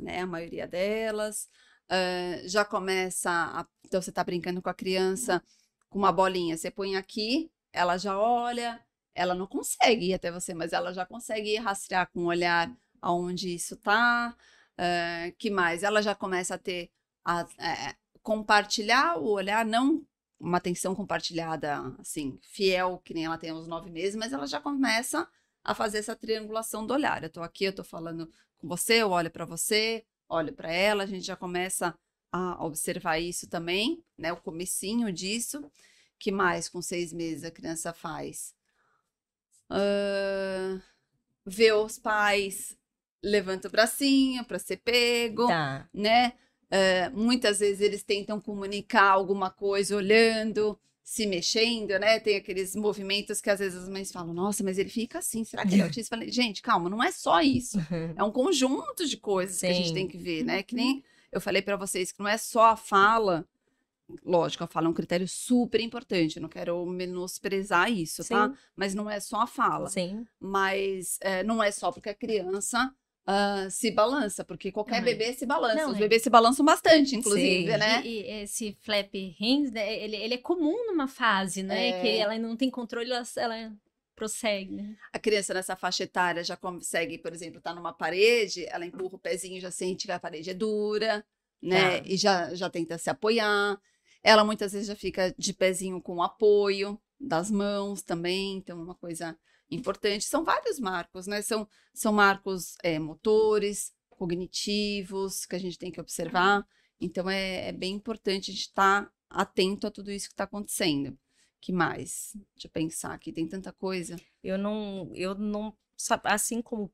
S3: né? A maioria delas. Ah, já começa. A... Então, você está brincando com a criança com uma bolinha. Você põe aqui, ela já olha, ela não consegue ir até você, mas ela já consegue rastrear com o olhar aonde isso tá. Ah, que mais? Ela já começa a ter. A, é, compartilhar o olhar, não uma atenção compartilhada, assim, fiel, que nem ela tem aos nove meses, mas ela já começa a fazer essa triangulação do olhar. Eu tô aqui, eu tô falando com você, eu olho para você, olho para ela, a gente já começa a observar isso também, né? O comecinho disso. Que mais com seis meses a criança faz? Ah, vê os pais, levanta o bracinho para ser pego
S1: Tá.
S3: né? Eh, muitas vezes eles tentam comunicar alguma coisa olhando, se mexendo, né? Tem aqueles movimentos que às vezes as mães falam, nossa, mas ele fica assim, será que ele é <laughs> autista? Falei, gente, calma, não é só isso. É um conjunto de coisas que a gente
S1: Sim.
S3: tem que ver, né? Que nem eu falei para vocês que não é só a fala. Lógico, a fala é um critério super importante, eu não quero menosprezar isso, tá?
S1: Sim.
S3: Mas não é só a fala
S1: Sim.
S3: mas é, não é só porque a criança ah, se balança, porque qualquer
S2: Não,
S3: bebê se balança.
S2: não,
S3: Os
S2: é.
S3: bebês se balançam bastante, inclusive,
S1: Sim.
S3: né?
S2: E, e esse flap hands, né, ele, ele é comum numa fase, né?
S3: É.
S2: Que ela não tem controle, ela, ela prossegue, né?
S3: A criança nessa faixa etária já consegue, por exemplo, estar numa parede, ela empurra o pezinho, já sente que a parede é dura, né?
S1: Tá.
S3: E já, já tenta se apoiar. Ela muitas vezes já fica de pezinho com apoio das mãos também, então é uma coisa importante. São vários marcos, né? São, são marcos é, motores, cognitivos, que a gente tem que observar. Então é, é bem importante a gente estar atento a tudo isso que está acontecendo. que mais? Deixa eu pensar aqui, tem tanta coisa.
S1: Eu não, eu não, assim como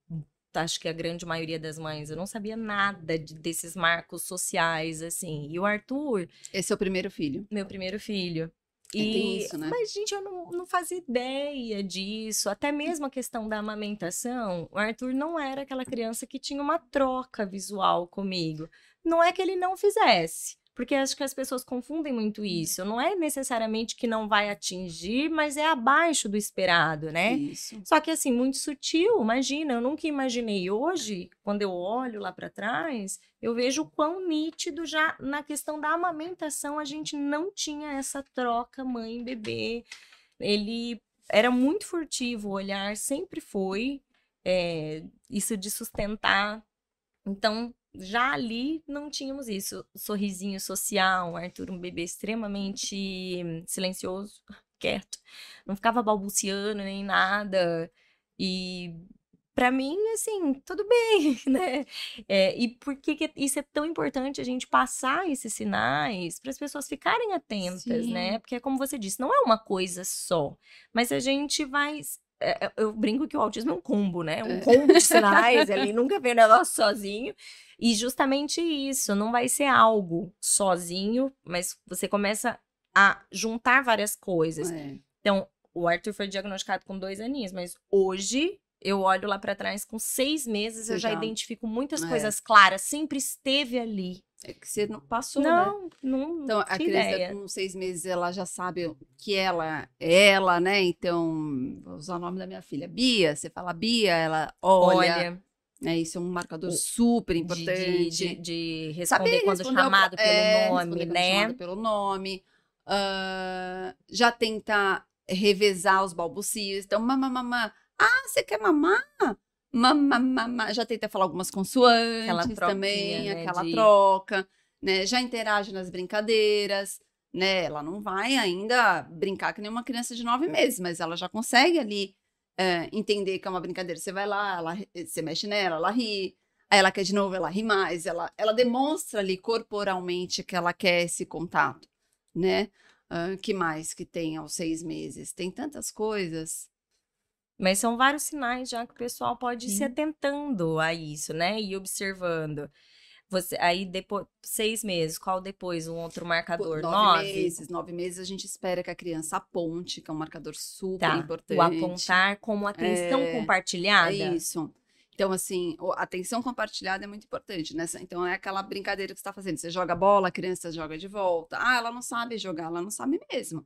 S1: acho que a grande maioria das mães, eu não sabia nada de- desses marcos sociais, assim. E o Arthur,
S3: Esse é o primeiro filho.
S1: meu primeiro filho.
S3: É,
S1: E,
S3: isso, né?
S1: mas, gente, eu não, não fazia ideia disso. Até mesmo a questão da amamentação, o Arthur não era aquela criança que tinha uma troca visual comigo. Não é que ele não fizesse, Porque acho que as pessoas confundem muito isso. Não é necessariamente que não vai atingir, mas é abaixo do esperado, né?
S3: Isso.
S1: Só que assim, muito sutil, imagina, eu nunca imaginei hoje, quando eu olho lá para trás, eu vejo o quão nítido já na questão da amamentação a gente não tinha essa troca mãe bebê. Ele era muito furtivo, o olhar sempre foi é, isso de sustentar. Então, já ali não tínhamos isso. Sorrisinho social, Arthur, um bebê extremamente silencioso, <laughs> quieto, não ficava balbuciando nem nada. E para mim, assim, tudo bem, <laughs> né? É, e por que, que, isso é tão importante a gente passar esses sinais para as pessoas ficarem atentas,
S3: Sim.
S1: né? Porque, como você disse, não é uma coisa só, mas a gente vai. É, Eu brinco que o autismo é um combo, né? Um
S3: É.
S1: combo de <laughs> sinais, ele nunca vê o negócio sozinho. E justamente isso, não vai ser algo sozinho, mas você começa a juntar várias coisas.
S3: É.
S1: Então, o Arthur foi diagnosticado com dois aninhos, mas hoje eu olho lá pra trás com seis meses, eu
S3: Você
S1: já
S3: já-
S1: identifico muitas
S3: É.
S1: coisas claras, sempre esteve ali.
S3: É que você não passou, né?
S1: não, não,
S3: Então, a criança
S1: ideia.
S3: com seis meses, ela já sabe que ela é ela, né? Então, vou usar o nome da minha filha, Bia. Você fala Bia, ela olha.
S1: Olha,
S3: né? Isso é um marcador
S1: O-
S3: super importante.
S1: de, de, de
S3: Saber
S1: responder quando
S3: responder ao-
S1: chamado pelo
S3: é,
S1: nome,
S3: responder quando
S1: né?
S3: chamado pelo nome. Ah, já tentar revezar os balbucios. Então, mamã, mamã. Ah, você quer mamar? Mamã, mamã. Já tenta falar algumas consoantes
S1: Aquela
S3: também,
S1: né,
S3: aquela
S1: de-
S3: troca, né? Já interage nas brincadeiras, né? Ela não vai ainda brincar que nem uma criança de nove meses, mas ela já consegue ali é, entender que é uma brincadeira. Você vai lá, ela, você mexe nela, ela ri. Aí ela quer de novo, ela ri mais, ela, ela demonstra ali corporalmente que ela quer esse contato, né? Ah, que mais que tem aos seis meses? Tem tantas coisas.
S1: Mas são vários sinais já que o pessoal pode ir se
S3: Sim.
S1: atentando a isso, né? E observando. Você, aí depois, seis meses, qual depois um outro marcador?
S3: nove,
S1: Nove?
S3: meses, nove meses a gente espera que a criança aponte, que é um marcador super
S1: Tá.
S3: importante.
S1: O apontar como atenção
S3: É,
S1: compartilhada.
S3: É isso. Então, assim, a atenção compartilhada é muito importante, né? Então, é aquela brincadeira que você está fazendo. Você joga bola, a criança joga de volta. Ah, ela não sabe jogar, ela não sabe mesmo.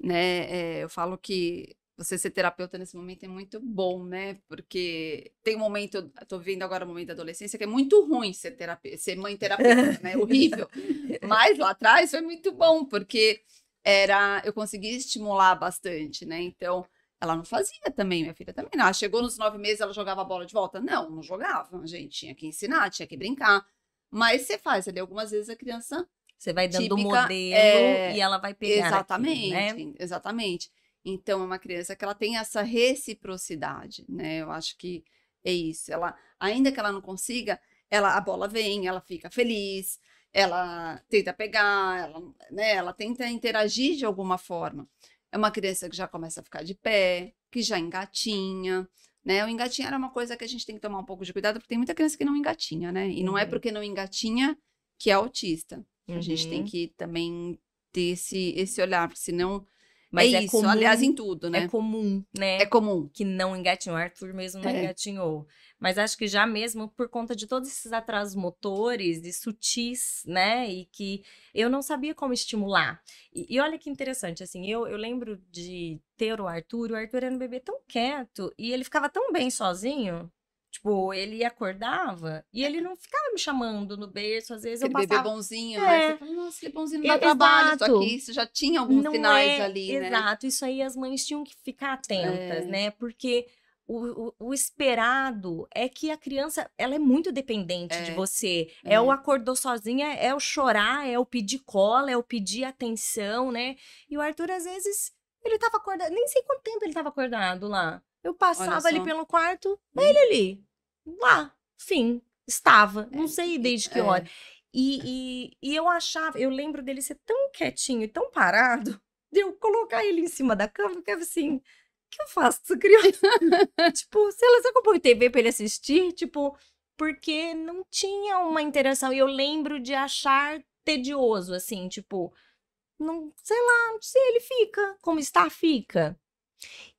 S3: Né? É, eu falo que você ser terapeuta nesse momento é muito bom, né? Porque tem um momento, eu tô vivendo agora o momento da adolescência, que é muito ruim ser, terapeuta, ser mãe terapeuta, né? Horrível. <laughs> Mas lá atrás foi muito bom, porque era eu consegui estimular bastante, né? Então, ela não fazia também, minha filha também não. Ela chegou nos nove meses, ela jogava a bola de volta? Não, não jogava. A gente tinha que ensinar, tinha que brincar. Mas você faz ali, algumas vezes a criança.
S1: Você vai dando
S3: Típica,
S1: modelo
S3: é,
S1: e ela vai pegar
S3: exatamente,
S1: aquilo, né?
S3: exatamente. Então, é uma criança que ela tem essa reciprocidade, né? Eu acho que é isso. Ela, ainda que ela não consiga, ela, a bola vem, ela fica feliz, ela tenta pegar, ela, né? Ela tenta interagir de alguma forma. É uma criança que já começa a ficar de pé, que já engatinha, né? O engatinhar é uma coisa que a gente tem que tomar um pouco de cuidado, porque tem muita criança que não engatinha, né? E não é
S1: Uhum.
S3: porque não engatinha que é autista. A gente tem
S1: Uhum.
S3: que também ter esse, esse olhar, porque senão
S1: Mas
S3: é,
S1: é
S3: isso,
S1: comum,
S3: aliás, em tudo, né?
S1: É comum, né?
S3: É comum.
S1: que não engatinhou. O Arthur mesmo não
S3: É.
S1: engatinhou. Mas acho que já mesmo por conta de todos esses atrasos motores e sutis, né? E que eu não sabia como estimular. E, e olha que interessante, assim, eu, eu lembro de ter o Arthur, o Arthur era um bebê tão quieto e ele ficava tão bem sozinho. Tipo, ele acordava e ele não ficava me chamando no berço, às vezes
S3: Aquele
S1: eu
S3: bebê
S1: passava...
S3: bonzinho,
S1: É.
S3: né? Você fala, nossa, ele bonzinho não dá trabalho.
S1: exato.
S3: Só que isso já tinha alguns
S1: Não
S3: sinais
S1: é,
S3: ali, né?
S1: Exato, isso aí as mães tinham que ficar atentas,
S3: É.
S1: né? Porque o, o, o esperado é que a criança, ela é muito dependente de
S3: É,
S1: você. É. o
S3: é.
S1: acordou sozinha, é o chorar, é o pedir cola, é o pedir atenção, né? E o Arthur, às vezes, ele tava acordado, nem sei quanto tempo ele tava acordado lá. Eu passava ali pelo quarto,
S3: Hum.
S1: ele ali, lá, fim, estava. Não sei desde que
S3: é.
S1: hora. E, e, e eu achava, eu lembro dele ser tão quietinho e tão parado, <laughs> de eu colocar ele em cima da cama, eu ficava assim, <laughs> <laughs> o que eu faço com essa criança? tipo, se ela se acompanha TV pra ele assistir, tipo, porque não tinha uma interação. E eu lembro de achar tedioso, assim, tipo, não, sei lá, se ele fica, como está, fica.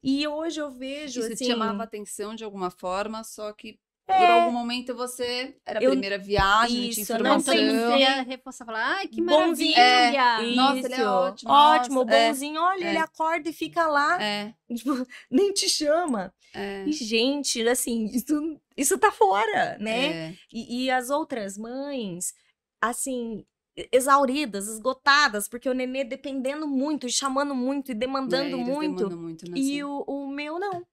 S1: E hoje eu vejo,
S3: Isso
S1: assim...
S3: te chamava atenção de alguma forma, só que por algum momento você era a
S1: Eu-
S3: primeira viagem, não
S1: Isso,
S3: tinha
S2: Não,
S1: não
S3: informação.
S2: mundo
S1: sei.
S2: ia reforçar, falar, ai, que
S1: Bonzinho.
S2: maravilha.
S3: É, Nossa, ele é ótimo,
S1: Ótimo,
S3: nossa, é.
S1: bonzinho. Olha,
S3: É.
S1: ele acorda e fica lá,
S3: É, <laughs>
S1: tipo, nem te chama.
S3: é,
S1: E, gente, assim, isso, isso tá fora, né?
S3: é.
S1: E, e as outras mães, assim, exauridas, esgotadas, porque o nenê dependendo muito, e chamando muito, e demandando
S3: É,
S1: muito.
S3: muito nessa-
S1: E o, o meu não.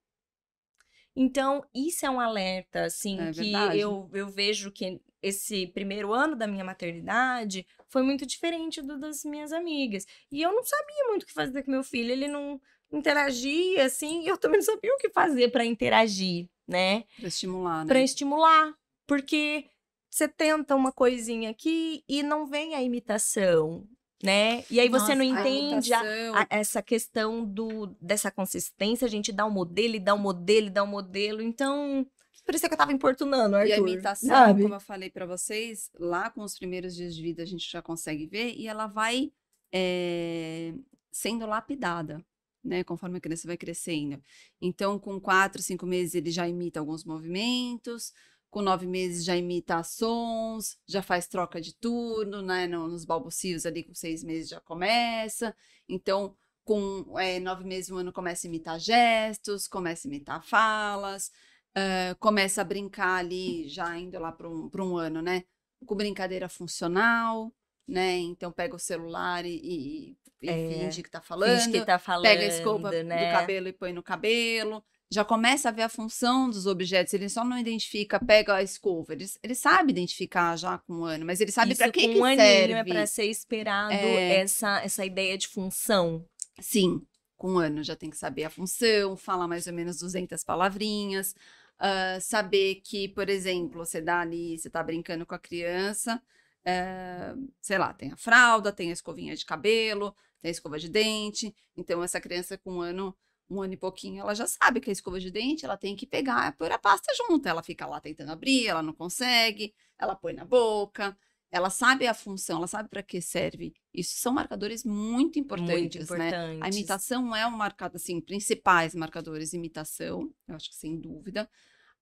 S1: Então, isso é um alerta, assim,
S3: É
S1: que
S3: verdade.
S1: eu, eu vejo que esse primeiro ano da minha maternidade foi muito diferente do das minhas amigas. E eu não sabia muito o que fazer com meu filho, ele não interagia, assim, e eu também não sabia o que fazer para interagir, né?
S3: Pra estimular, né?
S1: Para estimular, porque você tenta uma coisinha aqui e não vem a imitação, né? E aí você não
S2: Nossa, a
S1: entende a,
S3: imitação,
S1: a- essa questão do dessa consistência, a gente dá um modelo e dá um modelo e dá um modelo. Então, por isso é que eu tava importunando, Arthur.
S3: E a imitação,
S1: sabe?
S3: como eu falei pra vocês, lá com os primeiros dias de vida a gente já consegue ver e ela vai eh, sendo lapidada, né? Conforme a criança vai crescendo. Então, com quatro, cinco meses ele já imita alguns movimentos, com nove meses já imita sons, já faz troca de turno, né? no- nos balbucios ali com seis meses já começa. Então, com eh, nove meses, um ano começa a imitar gestos, começa a imitar falas eh, começa a brincar ali, já indo lá para um, pra um ano, né? Com brincadeira funcional, né? Então pega o celular e, e- e
S1: É,
S3: finge que tá falando,
S1: Finge que tá falando,
S3: pega a escova
S1: né?
S3: do cabelo e põe no cabelo. Já começa a ver a função dos objetos, ele só não identifica, pega a escova. Ele, ele sabe identificar já com um ano, mas ele sabe para que,
S1: com
S3: que
S1: um aninho
S3: serve.
S1: é para ser esperado
S3: É.
S1: essa essa ideia de função.
S3: Sim, com um ano já tem que saber a função, falar mais ou menos 200 palavrinhas, ah, saber que, por exemplo, você dá ali, você tá brincando com a criança, eh, sei lá, tem a fralda, tem a escovinha de cabelo, tem a escova de dente, então essa criança com um ano, um ano e pouquinho, ela já sabe que a escova de dente, ela tem que pegar e pôr a pasta junto, ela fica lá tentando abrir, ela não consegue, ela põe na boca, ela sabe a função, ela sabe para que serve. Isso são marcadores muito importantes,
S1: muito
S3: né?
S1: importante.
S3: A imitação é um marcador, assim, principais marcadores, imitação, eu acho que sem dúvida.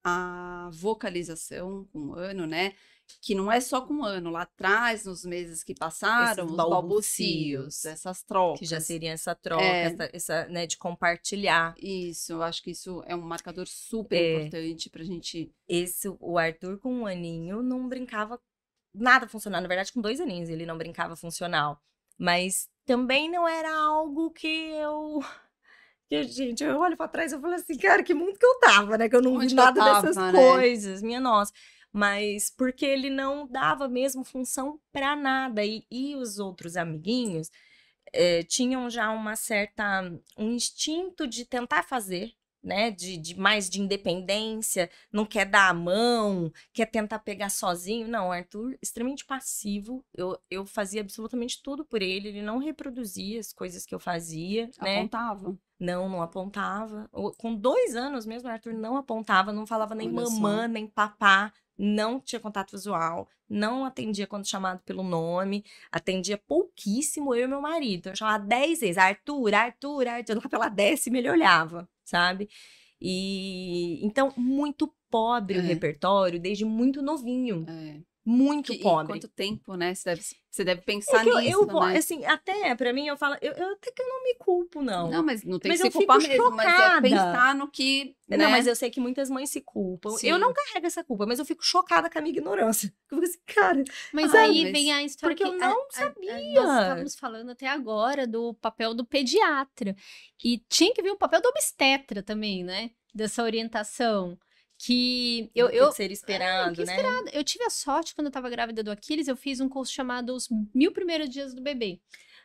S3: A vocalização com um ano, né? Que não é só com um ano, lá atrás, nos meses que passaram, os balbucios, essas trocas.
S1: que já seria essa troca,
S3: É.
S1: essa, essa, né, de compartilhar.
S3: Isso, eu acho que isso é um marcador super
S1: É.
S3: importante pra gente.
S1: Esse, o Arthur com um aninho não brincava nada funcional. Na verdade, com dois aninhos ele não brincava funcional. Mas também não era algo que eu. <laughs> Que, gente, eu olho pra trás e eu falo assim, cara, que mundo que eu tava, né? Que eu não
S3: Onde
S1: vi
S3: eu
S1: nada dessas
S3: tava, né?
S1: coisas, minha nossa. Mas porque ele não dava mesmo função pra nada. E, e os outros amiguinhos eh, tinham já uma certa. um instinto de tentar fazer. Né, de, de mais de independência, não quer dar a mão, quer tentar pegar sozinho. Não, Arthur, extremamente passivo. Eu, eu fazia absolutamente tudo por ele. Ele não reproduzia as coisas que eu fazia, né?
S3: Apontava.
S1: Não, não apontava. Com dois anos mesmo, Arthur não apontava, não falava nem
S3: Olha só.
S1: mamã, nem papá, não tinha contato visual, não atendia quando chamado pelo nome, atendia pouquíssimo eu e meu marido. Eu chamava dez vezes, Arthur, Arthur, Arthur. Lá pela décima ele olhava, sabe? E então, muito pobre o
S3: É.
S1: repertório, desde muito novinho.
S3: É.
S1: Muito
S3: Que- e
S1: pobre.
S3: quanto tempo, né? Você deve, você deve
S1: É
S3: pensar
S1: que eu,
S3: nisso,
S1: eu
S3: né?
S1: assim, até pra mim, eu falo, eu, eu até que eu não me culpo, não.
S3: Não, mas não tem
S1: Mas
S3: que se culpar
S1: fico
S3: mesmo, mas é
S1: chocada.
S3: pensar no que.
S1: Não,
S3: né?
S1: mas eu sei que muitas mães se culpam.
S3: Sim.
S1: Eu não carrego essa culpa, mas eu fico chocada com a minha ignorância. <laughs> Eu fico assim, cara,
S2: Mas
S3: Ah,
S2: aí
S3: mas-
S2: vem a história
S1: porque
S2: que
S1: eu
S2: a-
S1: não
S2: a- a-
S1: sabia.
S2: nós estávamos falando até agora do papel do pediatra. E tinha que ver o papel do obstetra também, né? Dessa orientação. Que eu, eu,
S1: que ser esperado,
S2: que
S1: né?
S2: eu tive a sorte, quando eu estava grávida do Aquiles, eu fiz um curso chamado Os Mil Primeiros Dias do Bebê.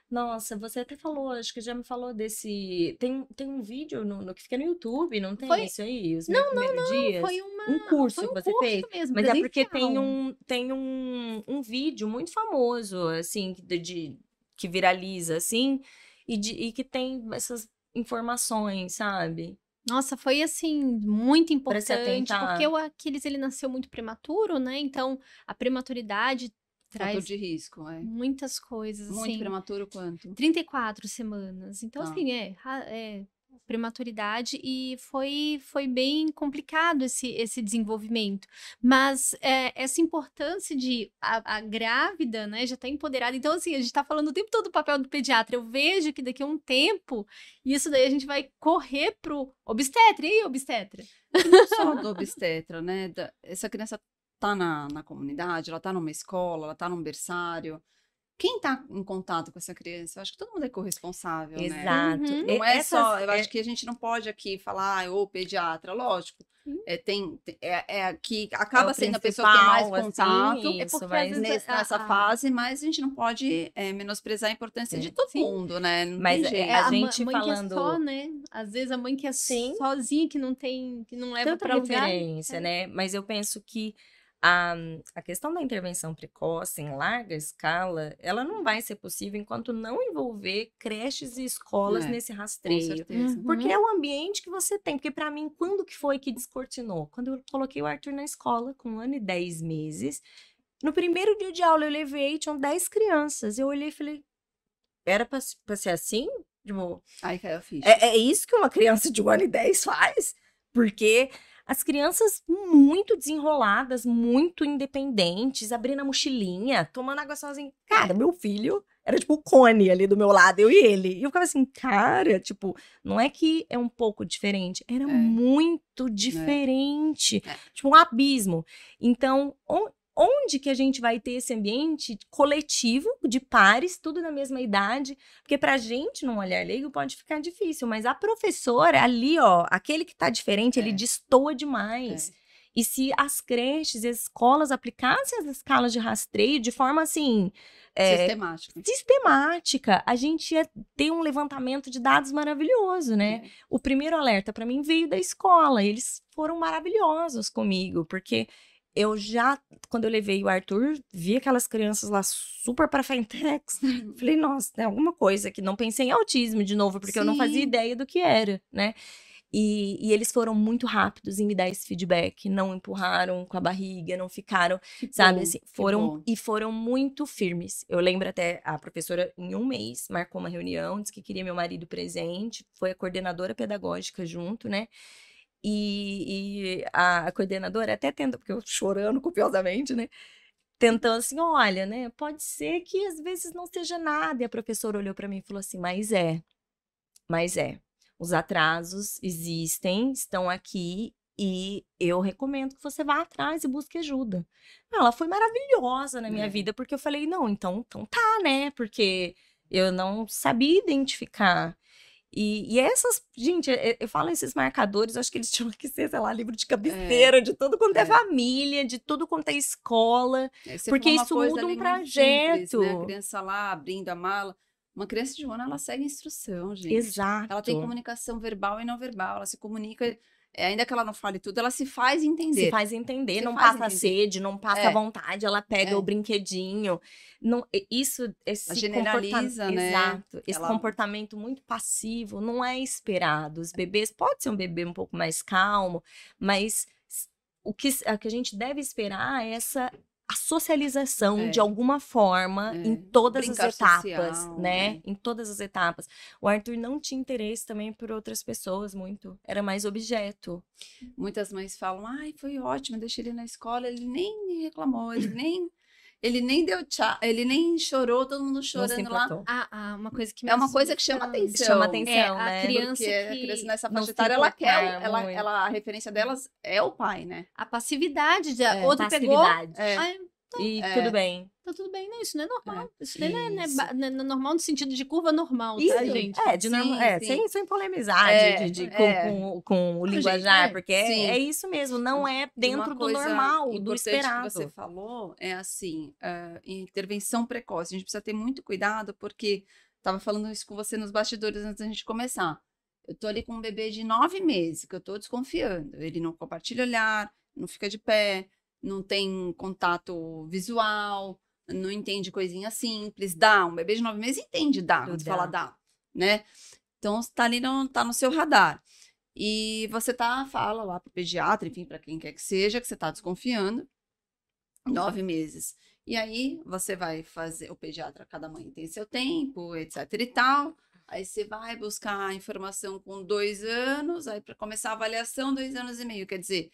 S1: Nossa, você até falou, acho que já me falou desse. Tem, tem um vídeo no, no que fica no YouTube, não tem
S2: Foi-
S1: isso aí? Os não, não, não. Dias?
S2: Foi uma.
S1: um curso
S2: foi um
S1: que você
S2: curso
S1: fez.
S2: mesmo,
S1: Mas é porque tem um, tem um, um vídeo muito famoso, assim, de, de- que viraliza, assim, e, de, e que tem essas informações, sabe?
S2: Nossa, foi assim, muito importante, porque o Aquiles ele nasceu muito prematuro, né? Então, a prematuridade
S3: Fator
S2: traz
S3: de risco, é.
S2: muitas coisas,
S3: Muito
S2: assim.
S3: prematuro quanto?
S2: 34 semanas. Então,
S3: Tá.
S2: assim, é, é prematuridade e foi, foi bem complicado esse, esse desenvolvimento. Mas é, essa importância de a, a grávida, né, já está empoderada. Então, assim, a gente está falando o tempo todo do papel do pediatra. Eu vejo que daqui a um tempo, isso daí a gente vai correr pro obstetra. E aí, obstetra?
S3: Não só do obstetra, né? Da, essa criança tá na, na comunidade, ela tá numa escola, ela tá num berçário quem está em contato com essa criança? Eu acho que todo mundo é corresponsável,
S1: Exato.
S3: né?
S2: Uhum.
S3: Não é
S1: Essas-
S3: só, eu
S1: é-
S3: acho que a gente não pode aqui falar, ou pediatra, lógico. É, tem, é, é que acaba
S1: o
S3: sendo a pessoa que tem mais
S1: principal,
S3: contato
S1: assim,
S2: É
S1: isso,
S2: porque,
S1: mas-
S2: às vezes, a-
S3: nessa
S2: a-
S3: fase, mas a gente não pode é, menosprezar a importância
S1: É.
S3: de todo
S2: Sim.
S3: mundo, né? Não
S1: Mas é- a
S2: ma-
S1: gente
S2: mãe
S1: falando-
S2: que é só, né? Às vezes a mãe que é
S1: Sim.
S2: sozinha, que não tem, que não leva para lugar.
S1: referência,
S2: é.
S1: né? Mas eu penso que a, a questão da intervenção precoce em larga escala, ela não vai ser possível enquanto não envolver creches e escolas
S3: É,
S1: nesse
S3: Com
S1: rastreio.
S3: certeza.
S2: Uhum.
S1: Porque é o ambiente que você tem. Porque pra mim, quando que foi que descortinou? Quando eu coloquei o Arthur na escola, com um ano e dez meses. No primeiro dia de aula, eu levei, tinham 10 crianças. Eu olhei e falei, era pra, pra ser assim? Tipo,
S3: Aí caiu a ficha.
S1: é, é isso que uma criança de um ano e dez faz? Porque as crianças muito desenroladas, muito independentes, abrindo a mochilinha, tomando água sozinha. Cara, meu filho era tipo o cone ali do meu lado, eu e ele. E eu ficava assim, cara, tipo, não é que é um pouco diferente, era muito diferente.
S3: É.
S1: Tipo, um abismo. Então, onde que a gente vai ter esse ambiente coletivo de pares, tudo na mesma idade? Porque pra gente, num olhar leigo, pode ficar difícil, mas a professora ali, ó, aquele que tá diferente, ele
S3: É.
S1: destoa demais. E se as creches e as escolas aplicassem as escalas de rastreio de forma assim. é,
S3: Sistemático.
S1: sistemática, a gente ia ter um levantamento de dados maravilhoso, né?
S3: É.
S1: O primeiro alerta para mim veio da escola. Eles foram maravilhosos comigo, porque eu já, quando eu levei o Arthur, vi aquelas crianças lá super para frentex. Falei, nossa, tem alguma coisa que não pensei em autismo de novo, porque eu não fazia
S3: Sim.
S1: ideia do que era, né? E, e eles foram muito rápidos em me dar esse feedback, não empurraram com a barriga, não ficaram
S3: Que
S1: sabe
S3: bom,
S1: assim, foram e foram muito firmes. Eu lembro até a professora em um mês marcou uma reunião, disse que queria meu marido presente, foi a coordenadora pedagógica junto, né? E, e a, a coordenadora até tenta, porque eu chorando copiosamente, né? Tentando assim, olha, né? Pode ser que às vezes não seja nada. E a professora olhou para mim e falou assim, mas é, mas é. Os atrasos existem, estão aqui e eu recomendo que você vá atrás e busque ajuda. Ela foi maravilhosa na minha
S3: É.
S1: vida, porque eu falei, não, então, então tá, né? Porque eu não sabia identificar. E, e essas, gente, eu, falo esses marcadores, acho que eles <laughs> tinham que ser, sei lá, livro de cabeceira, de tudo quanto é,
S3: É.
S1: família, de tudo quanto é escola.
S3: É,
S1: Porque isso muda um
S3: muito simples, né?
S1: projeto.
S3: A criança lá abrindo a mala. Uma criança de um ano, ela segue instrução, gente.
S1: Exato.
S3: Ela tem comunicação verbal e não verbal. Ela se comunica, é, ainda que ela não fale tudo, ela se faz entender.
S1: Se faz entender,
S3: Se
S1: não
S3: faz
S1: passa
S3: entender.
S1: sede, não passa
S3: É.
S1: vontade, ela pega
S3: É.
S1: o brinquedinho. Não, isso, esse
S3: generaliza,
S1: comporta-
S3: né?
S1: Exato. Esse
S3: Ela-
S1: comportamento muito passivo não é esperado. Os bebês pode ser um bebê um pouco mais calmo, mas o que, a que a gente deve esperar é essa a socialização
S3: É.
S1: de alguma forma
S3: É.
S1: em todas
S3: Brincar
S1: as etapas,
S3: social,
S1: né?
S3: né?
S1: Em todas as etapas. O Arthur não tinha interesse também por outras pessoas muito. Era mais objeto.
S3: Muitas mães falam, ai, foi ótimo, deixei ele na escola, ele nem reclamou, ele nem, ele nem deu tchau, ele nem chorou, todo mundo chorando lá.
S2: Ah, ah, uma coisa que me
S3: É uma coisa que chama atenção.
S1: Chama atenção,
S2: É, a
S1: né?
S2: criança
S3: Porque a
S2: que
S3: criança nessa faixa etária, ela quer, ela, ela, a referência delas é o pai, né?
S2: a passividade de
S3: É,
S2: outro pegou.
S1: Passividade.
S3: É.
S2: Ai,
S1: E
S3: É.
S1: tudo bem.
S2: tá tudo bem, não, isso não é normal. Isso, daí não é, é
S3: Isso.
S2: não é normal no sentido de curva normal, tá,
S1: Isso,
S2: gente?
S1: É, de norma-
S3: Sim,
S1: é. Sem, sem polemizar
S3: É,
S1: de, de-
S3: é.
S1: com, com, com o
S3: gente,
S1: linguajar,
S3: é,
S1: porque é, é isso mesmo, não é dentro do normal, do esperado.
S3: que você falou é assim, ah, intervenção precoce. A gente precisa ter muito cuidado, porque estava falando isso com você nos bastidores antes da gente começar. Eu tô ali com um bebê de nove meses, que eu tô desconfiando. Ele não compartilha olhar, não fica de pé, não tem contato visual, não entende coisinha simples. Dá, um bebê de nove meses entende dá, quando fala dá, né? Então, tá ali, no, tá no seu radar. E você tá, fala lá pro pediatra, enfim, para quem quer que seja, que você tá desconfiando. Nove meses. E aí, você vai fazer, o pediatra, cada mãe tem seu tempo, etc e tal. Aí você vai buscar a informação com dois anos, aí para começar a avaliação, dois anos e meio. Quer dizer,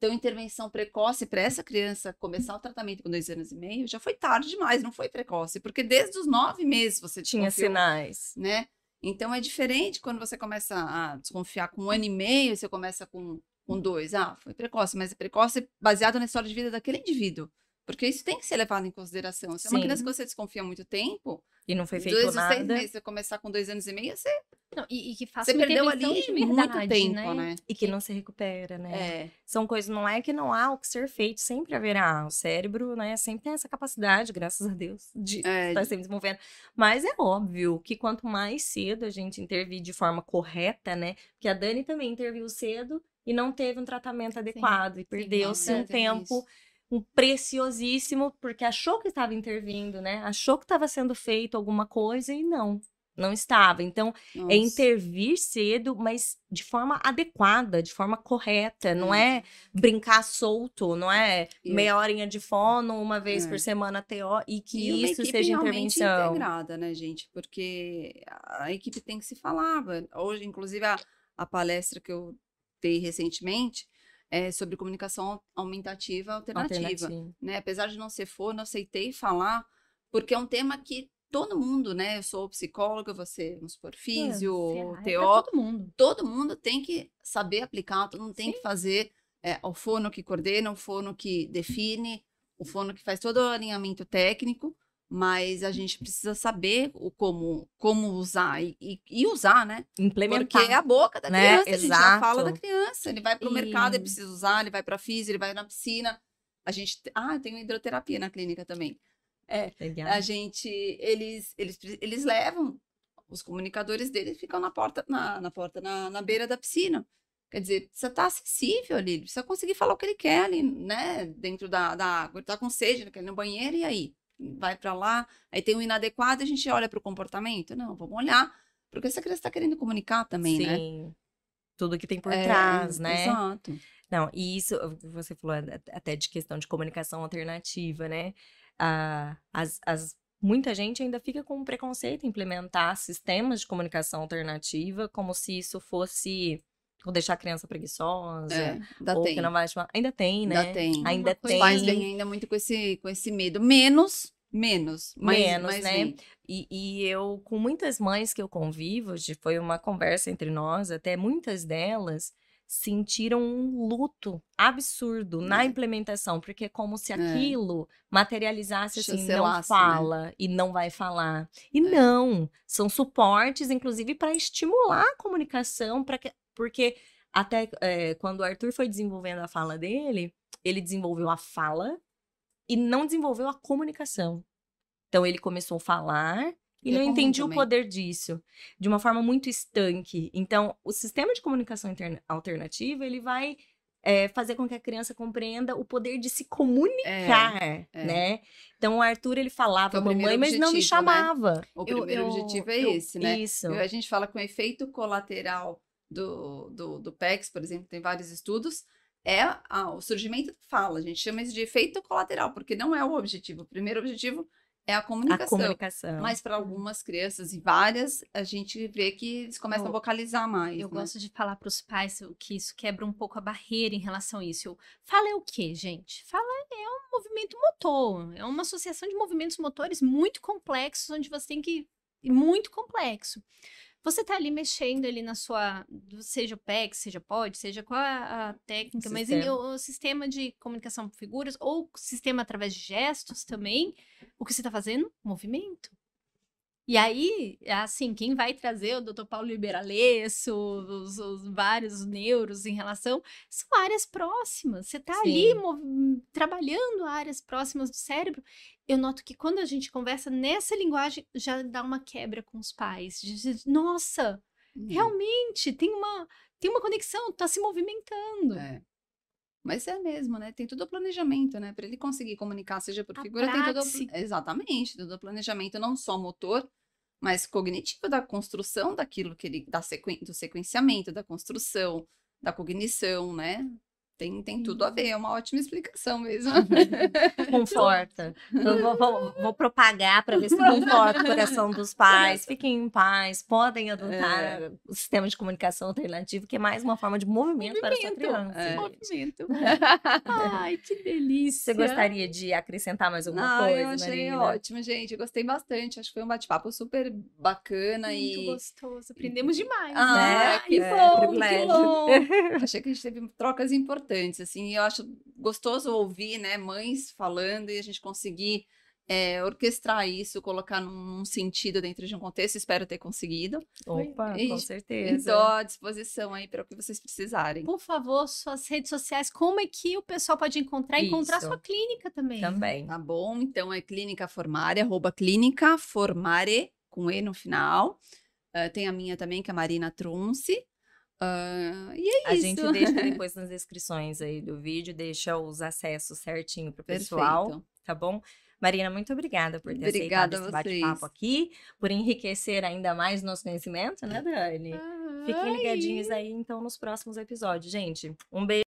S3: então intervenção precoce para essa criança começar o tratamento com dois anos e meio já foi tarde demais, não foi precoce, porque desde os nove meses você
S1: Tinha sinais.
S3: né? Então é diferente quando você começa a desconfiar com um ano e meio, você começa com, com dois. Ah, foi precoce, mas é precoce baseado na história de vida daquele indivíduo. Porque isso tem que ser levado em consideração. Se é uma criança que você desconfia há muito tempo,
S1: E não foi feito
S3: dois ou
S1: nada.
S3: seis meses, você começar com dois anos e meio, você,
S2: Não, e, e que faça
S3: você perdeu ali
S2: de
S3: muito tempo,
S2: né?
S3: né?
S1: E que não se recupera, né?
S3: É.
S1: São coisas, não é que não há o que ser feito, sempre haverá. O cérebro, né, sempre tem essa capacidade, graças a Deus, de
S3: É, <laughs>
S1: estar sempre desenvolvendo. Mas é óbvio que quanto mais cedo a gente intervir de forma correta, né? Porque a Dani também interviu cedo e não teve um tratamento adequado e perdeu-se um
S3: tem
S1: tempo
S3: isso.
S1: Um preciosíssimo porque achou que estava intervindo, né? Achou que estava sendo feito alguma coisa e não, não estava. Então, é
S3: Nossa.
S1: intervir cedo, mas de forma adequada, de forma correta. Não
S3: É.
S1: é brincar solto, não é
S3: E-
S1: meia horinha de fono, uma vez
S3: É.
S1: por semana TO, e que
S3: E
S1: isso seja intervenção.
S3: integrada, né, gente? Porque a equipe tem que se falar. Hoje, inclusive, a, a palestra que eu dei recentemente é sobre comunicação aumentativa alternativa.
S1: Alternativa.
S3: né? Apesar de não ser fono, aceitei falar, porque é um tema que todo mundo, né? Eu sou psicóloga, você, vamos supor, físio,
S2: Ferrar, é
S3: TO,
S2: todo mundo.
S3: todo mundo tem que saber aplicar, todo mundo tem
S2: Sim.
S3: que fazer é, o fono que coordena, o fono que define, o fono que faz todo o alinhamento técnico, mas a gente precisa saber o como, como usar e, e- e usar, né?
S1: Implementar.
S3: Porque é a boca da
S1: né?
S3: criança, a gente já fala da
S1: Exato.
S3: criança. Ele vai pro mercado, ele
S2: E-
S3: precisa usar, ele vai pra física, ele vai na piscina. A gente, ah, tem hidroterapia na clínica também. É,
S1: Legal.
S3: a gente, eles, eles, eles levam os comunicadores deles ficam na porta, na, na porta, na, na beira da piscina. Quer dizer, precisa estar acessível ali, precisa conseguir falar o que ele quer ali, né? Dentro da, da água. Ele tá com sede, ele quer ir no banheiro, e aí? Vai pra lá, aí tem um inadequado, a gente olha pro comportamento? Não, vamos olhar, porque essa criança tá querendo comunicar também, né?
S1: Sim. Tudo que tem por
S3: É,
S1: trás, né?
S3: Exato.
S1: Não, e isso, você falou até de questão de comunicação alternativa, né? Ah, as, as, muita gente ainda fica com preconceito em implementar sistemas de comunicação alternativa como se isso fosse ou deixar a criança preguiçosa,
S3: É, ainda
S1: ou
S3: tem.
S1: que não vai chamar. Ainda tem, né?
S3: Ainda tem.
S1: Ainda
S2: coisa-
S3: Os pais
S1: tem.
S3: vêm ainda muito com esse, com esse medo. Menos, menos. Mas,
S1: Menos,
S3: mas
S1: né? E, e eu, com muitas mães que eu convivo, foi uma conversa entre nós, até muitas delas sentiram um luto absurdo na
S3: É.
S1: implementação, porque é como se
S3: É.
S1: aquilo materializasse assim, não
S3: né?
S1: fala e não vai falar. E
S3: É.
S1: não, são suportes, inclusive, para estimular a comunicação, para que, porque até é, quando o Arthur foi desenvolvendo a fala dele, ele desenvolveu a fala e não desenvolveu a comunicação. Então ele começou a falar e
S3: É
S1: não
S3: comum
S1: entendia o
S3: também.
S1: poder disso, de uma forma muito estanque. Então, o sistema de comunicação alternativa, ele vai é, fazer com que a criança compreenda o poder de se comunicar,
S3: é.
S1: né? Então, o Arthur, ele falava
S3: Que é o
S1: mamãe,
S3: primeiro
S1: mas não me
S3: né?
S1: chamava.
S3: O
S2: Eu-
S3: primeiro
S2: eu-
S3: objetivo é
S2: eu-
S3: esse, né?
S1: Isso.
S3: A gente fala o efeito colateral do, do, do PEX, por exemplo, tem vários estudos, é a- o surgimento da fala. A gente chama isso de efeito colateral, porque não é o objetivo. O primeiro objetivo é a
S1: A
S3: comunicação.
S1: comunicação.
S3: Mas para algumas crianças e várias, a gente vê que eles começam
S2: Eu-
S3: a vocalizar mais.
S2: Eu
S3: né?
S2: gosto de falar para os pais que isso quebra um pouco a barreira em relação a isso. Eu, fala é o quê, gente? Fala é um movimento motor, é uma associação de movimentos motores muito complexos, onde você tem que. muito complexo. Você tá ali mexendo ali na sua. Seja o PEC, seja POD, seja qual a, a técnica, mas em-
S1: Sistema.
S2: o, o sistema de comunicação por figuras, ou sistema através de gestos também, o que você tá fazendo? Movimento. E aí, assim, quem vai trazer o Dr. Paulo Liberalesso, os, os vários neuros em relação, são áreas próximas. Você está ali trabalhando áreas próximas do cérebro. Eu noto que quando a gente conversa nessa linguagem, já dá uma quebra com os pais. Nossa,
S3: Hum.
S2: realmente, tem uma, tem uma conexão, está se movimentando.
S3: É. Mas é mesmo, né? Tem todo o planejamento, né? Para ele conseguir comunicar, seja por
S2: A
S3: figura, tem todo o... Exatamente, todo o planejamento, não só motor, mas cognitivo da construção daquilo que ele... Da sequen... Do sequenciamento, da construção, da cognição, né? Tem, tem tudo a ver, é uma ótima explicação mesmo. <laughs>
S1: Conforta. Eu vou, vou- vou propagar para ver se conforta o coração dos pais. Fiquem em paz, podem adotar o sistema de comunicação alternativo, que é mais uma forma de movimento, para a sua criança.
S3: É.
S2: Movimento. <laughs> Ai, que delícia.
S1: Você gostaria de acrescentar mais alguma
S3: Ah,
S1: coisa,
S3: eu achei
S1: Marina?
S3: ótimo, gente. Eu gostei bastante. Acho que foi um bate-papo super bacana
S2: Muito
S3: e.
S2: gostoso. Aprendemos demais.
S3: Ah,
S1: né?
S3: que
S1: É,
S3: bom, que bom. <laughs> Achei que a gente teve trocas importantes, assim, e eu acho gostoso ouvir, né, mães falando e a gente conseguir é, orquestrar isso, colocar num, sentido dentro de um contexto, espero ter conseguido.
S1: Opa, com
S3: Ixi,
S1: certeza.
S3: Estou à disposição aí para o que vocês precisarem.
S2: Por favor, suas redes sociais, como é que o pessoal pode encontrar e encontrar sua clínica também?
S1: Também.
S3: Tá bom? Então é Clínica Formare, arroba Clínica Formare, com E no final. Ah, tem a minha também, que é Marina Trunce. Ah, e é
S1: A
S3: isso.
S1: gente deixa <laughs> depois nas descrições aí do vídeo, deixa os acessos certinho pro pessoal,
S3: Perfeito.
S1: tá bom? Marina, muito obrigada por ter
S3: Obrigada
S1: aceitado
S3: a
S1: esse bate-papo aqui, por enriquecer ainda mais nosso conhecimento, né, Dani? Fiquem ligadinhos aí, então, nos próximos episódios. Gente, um beijo.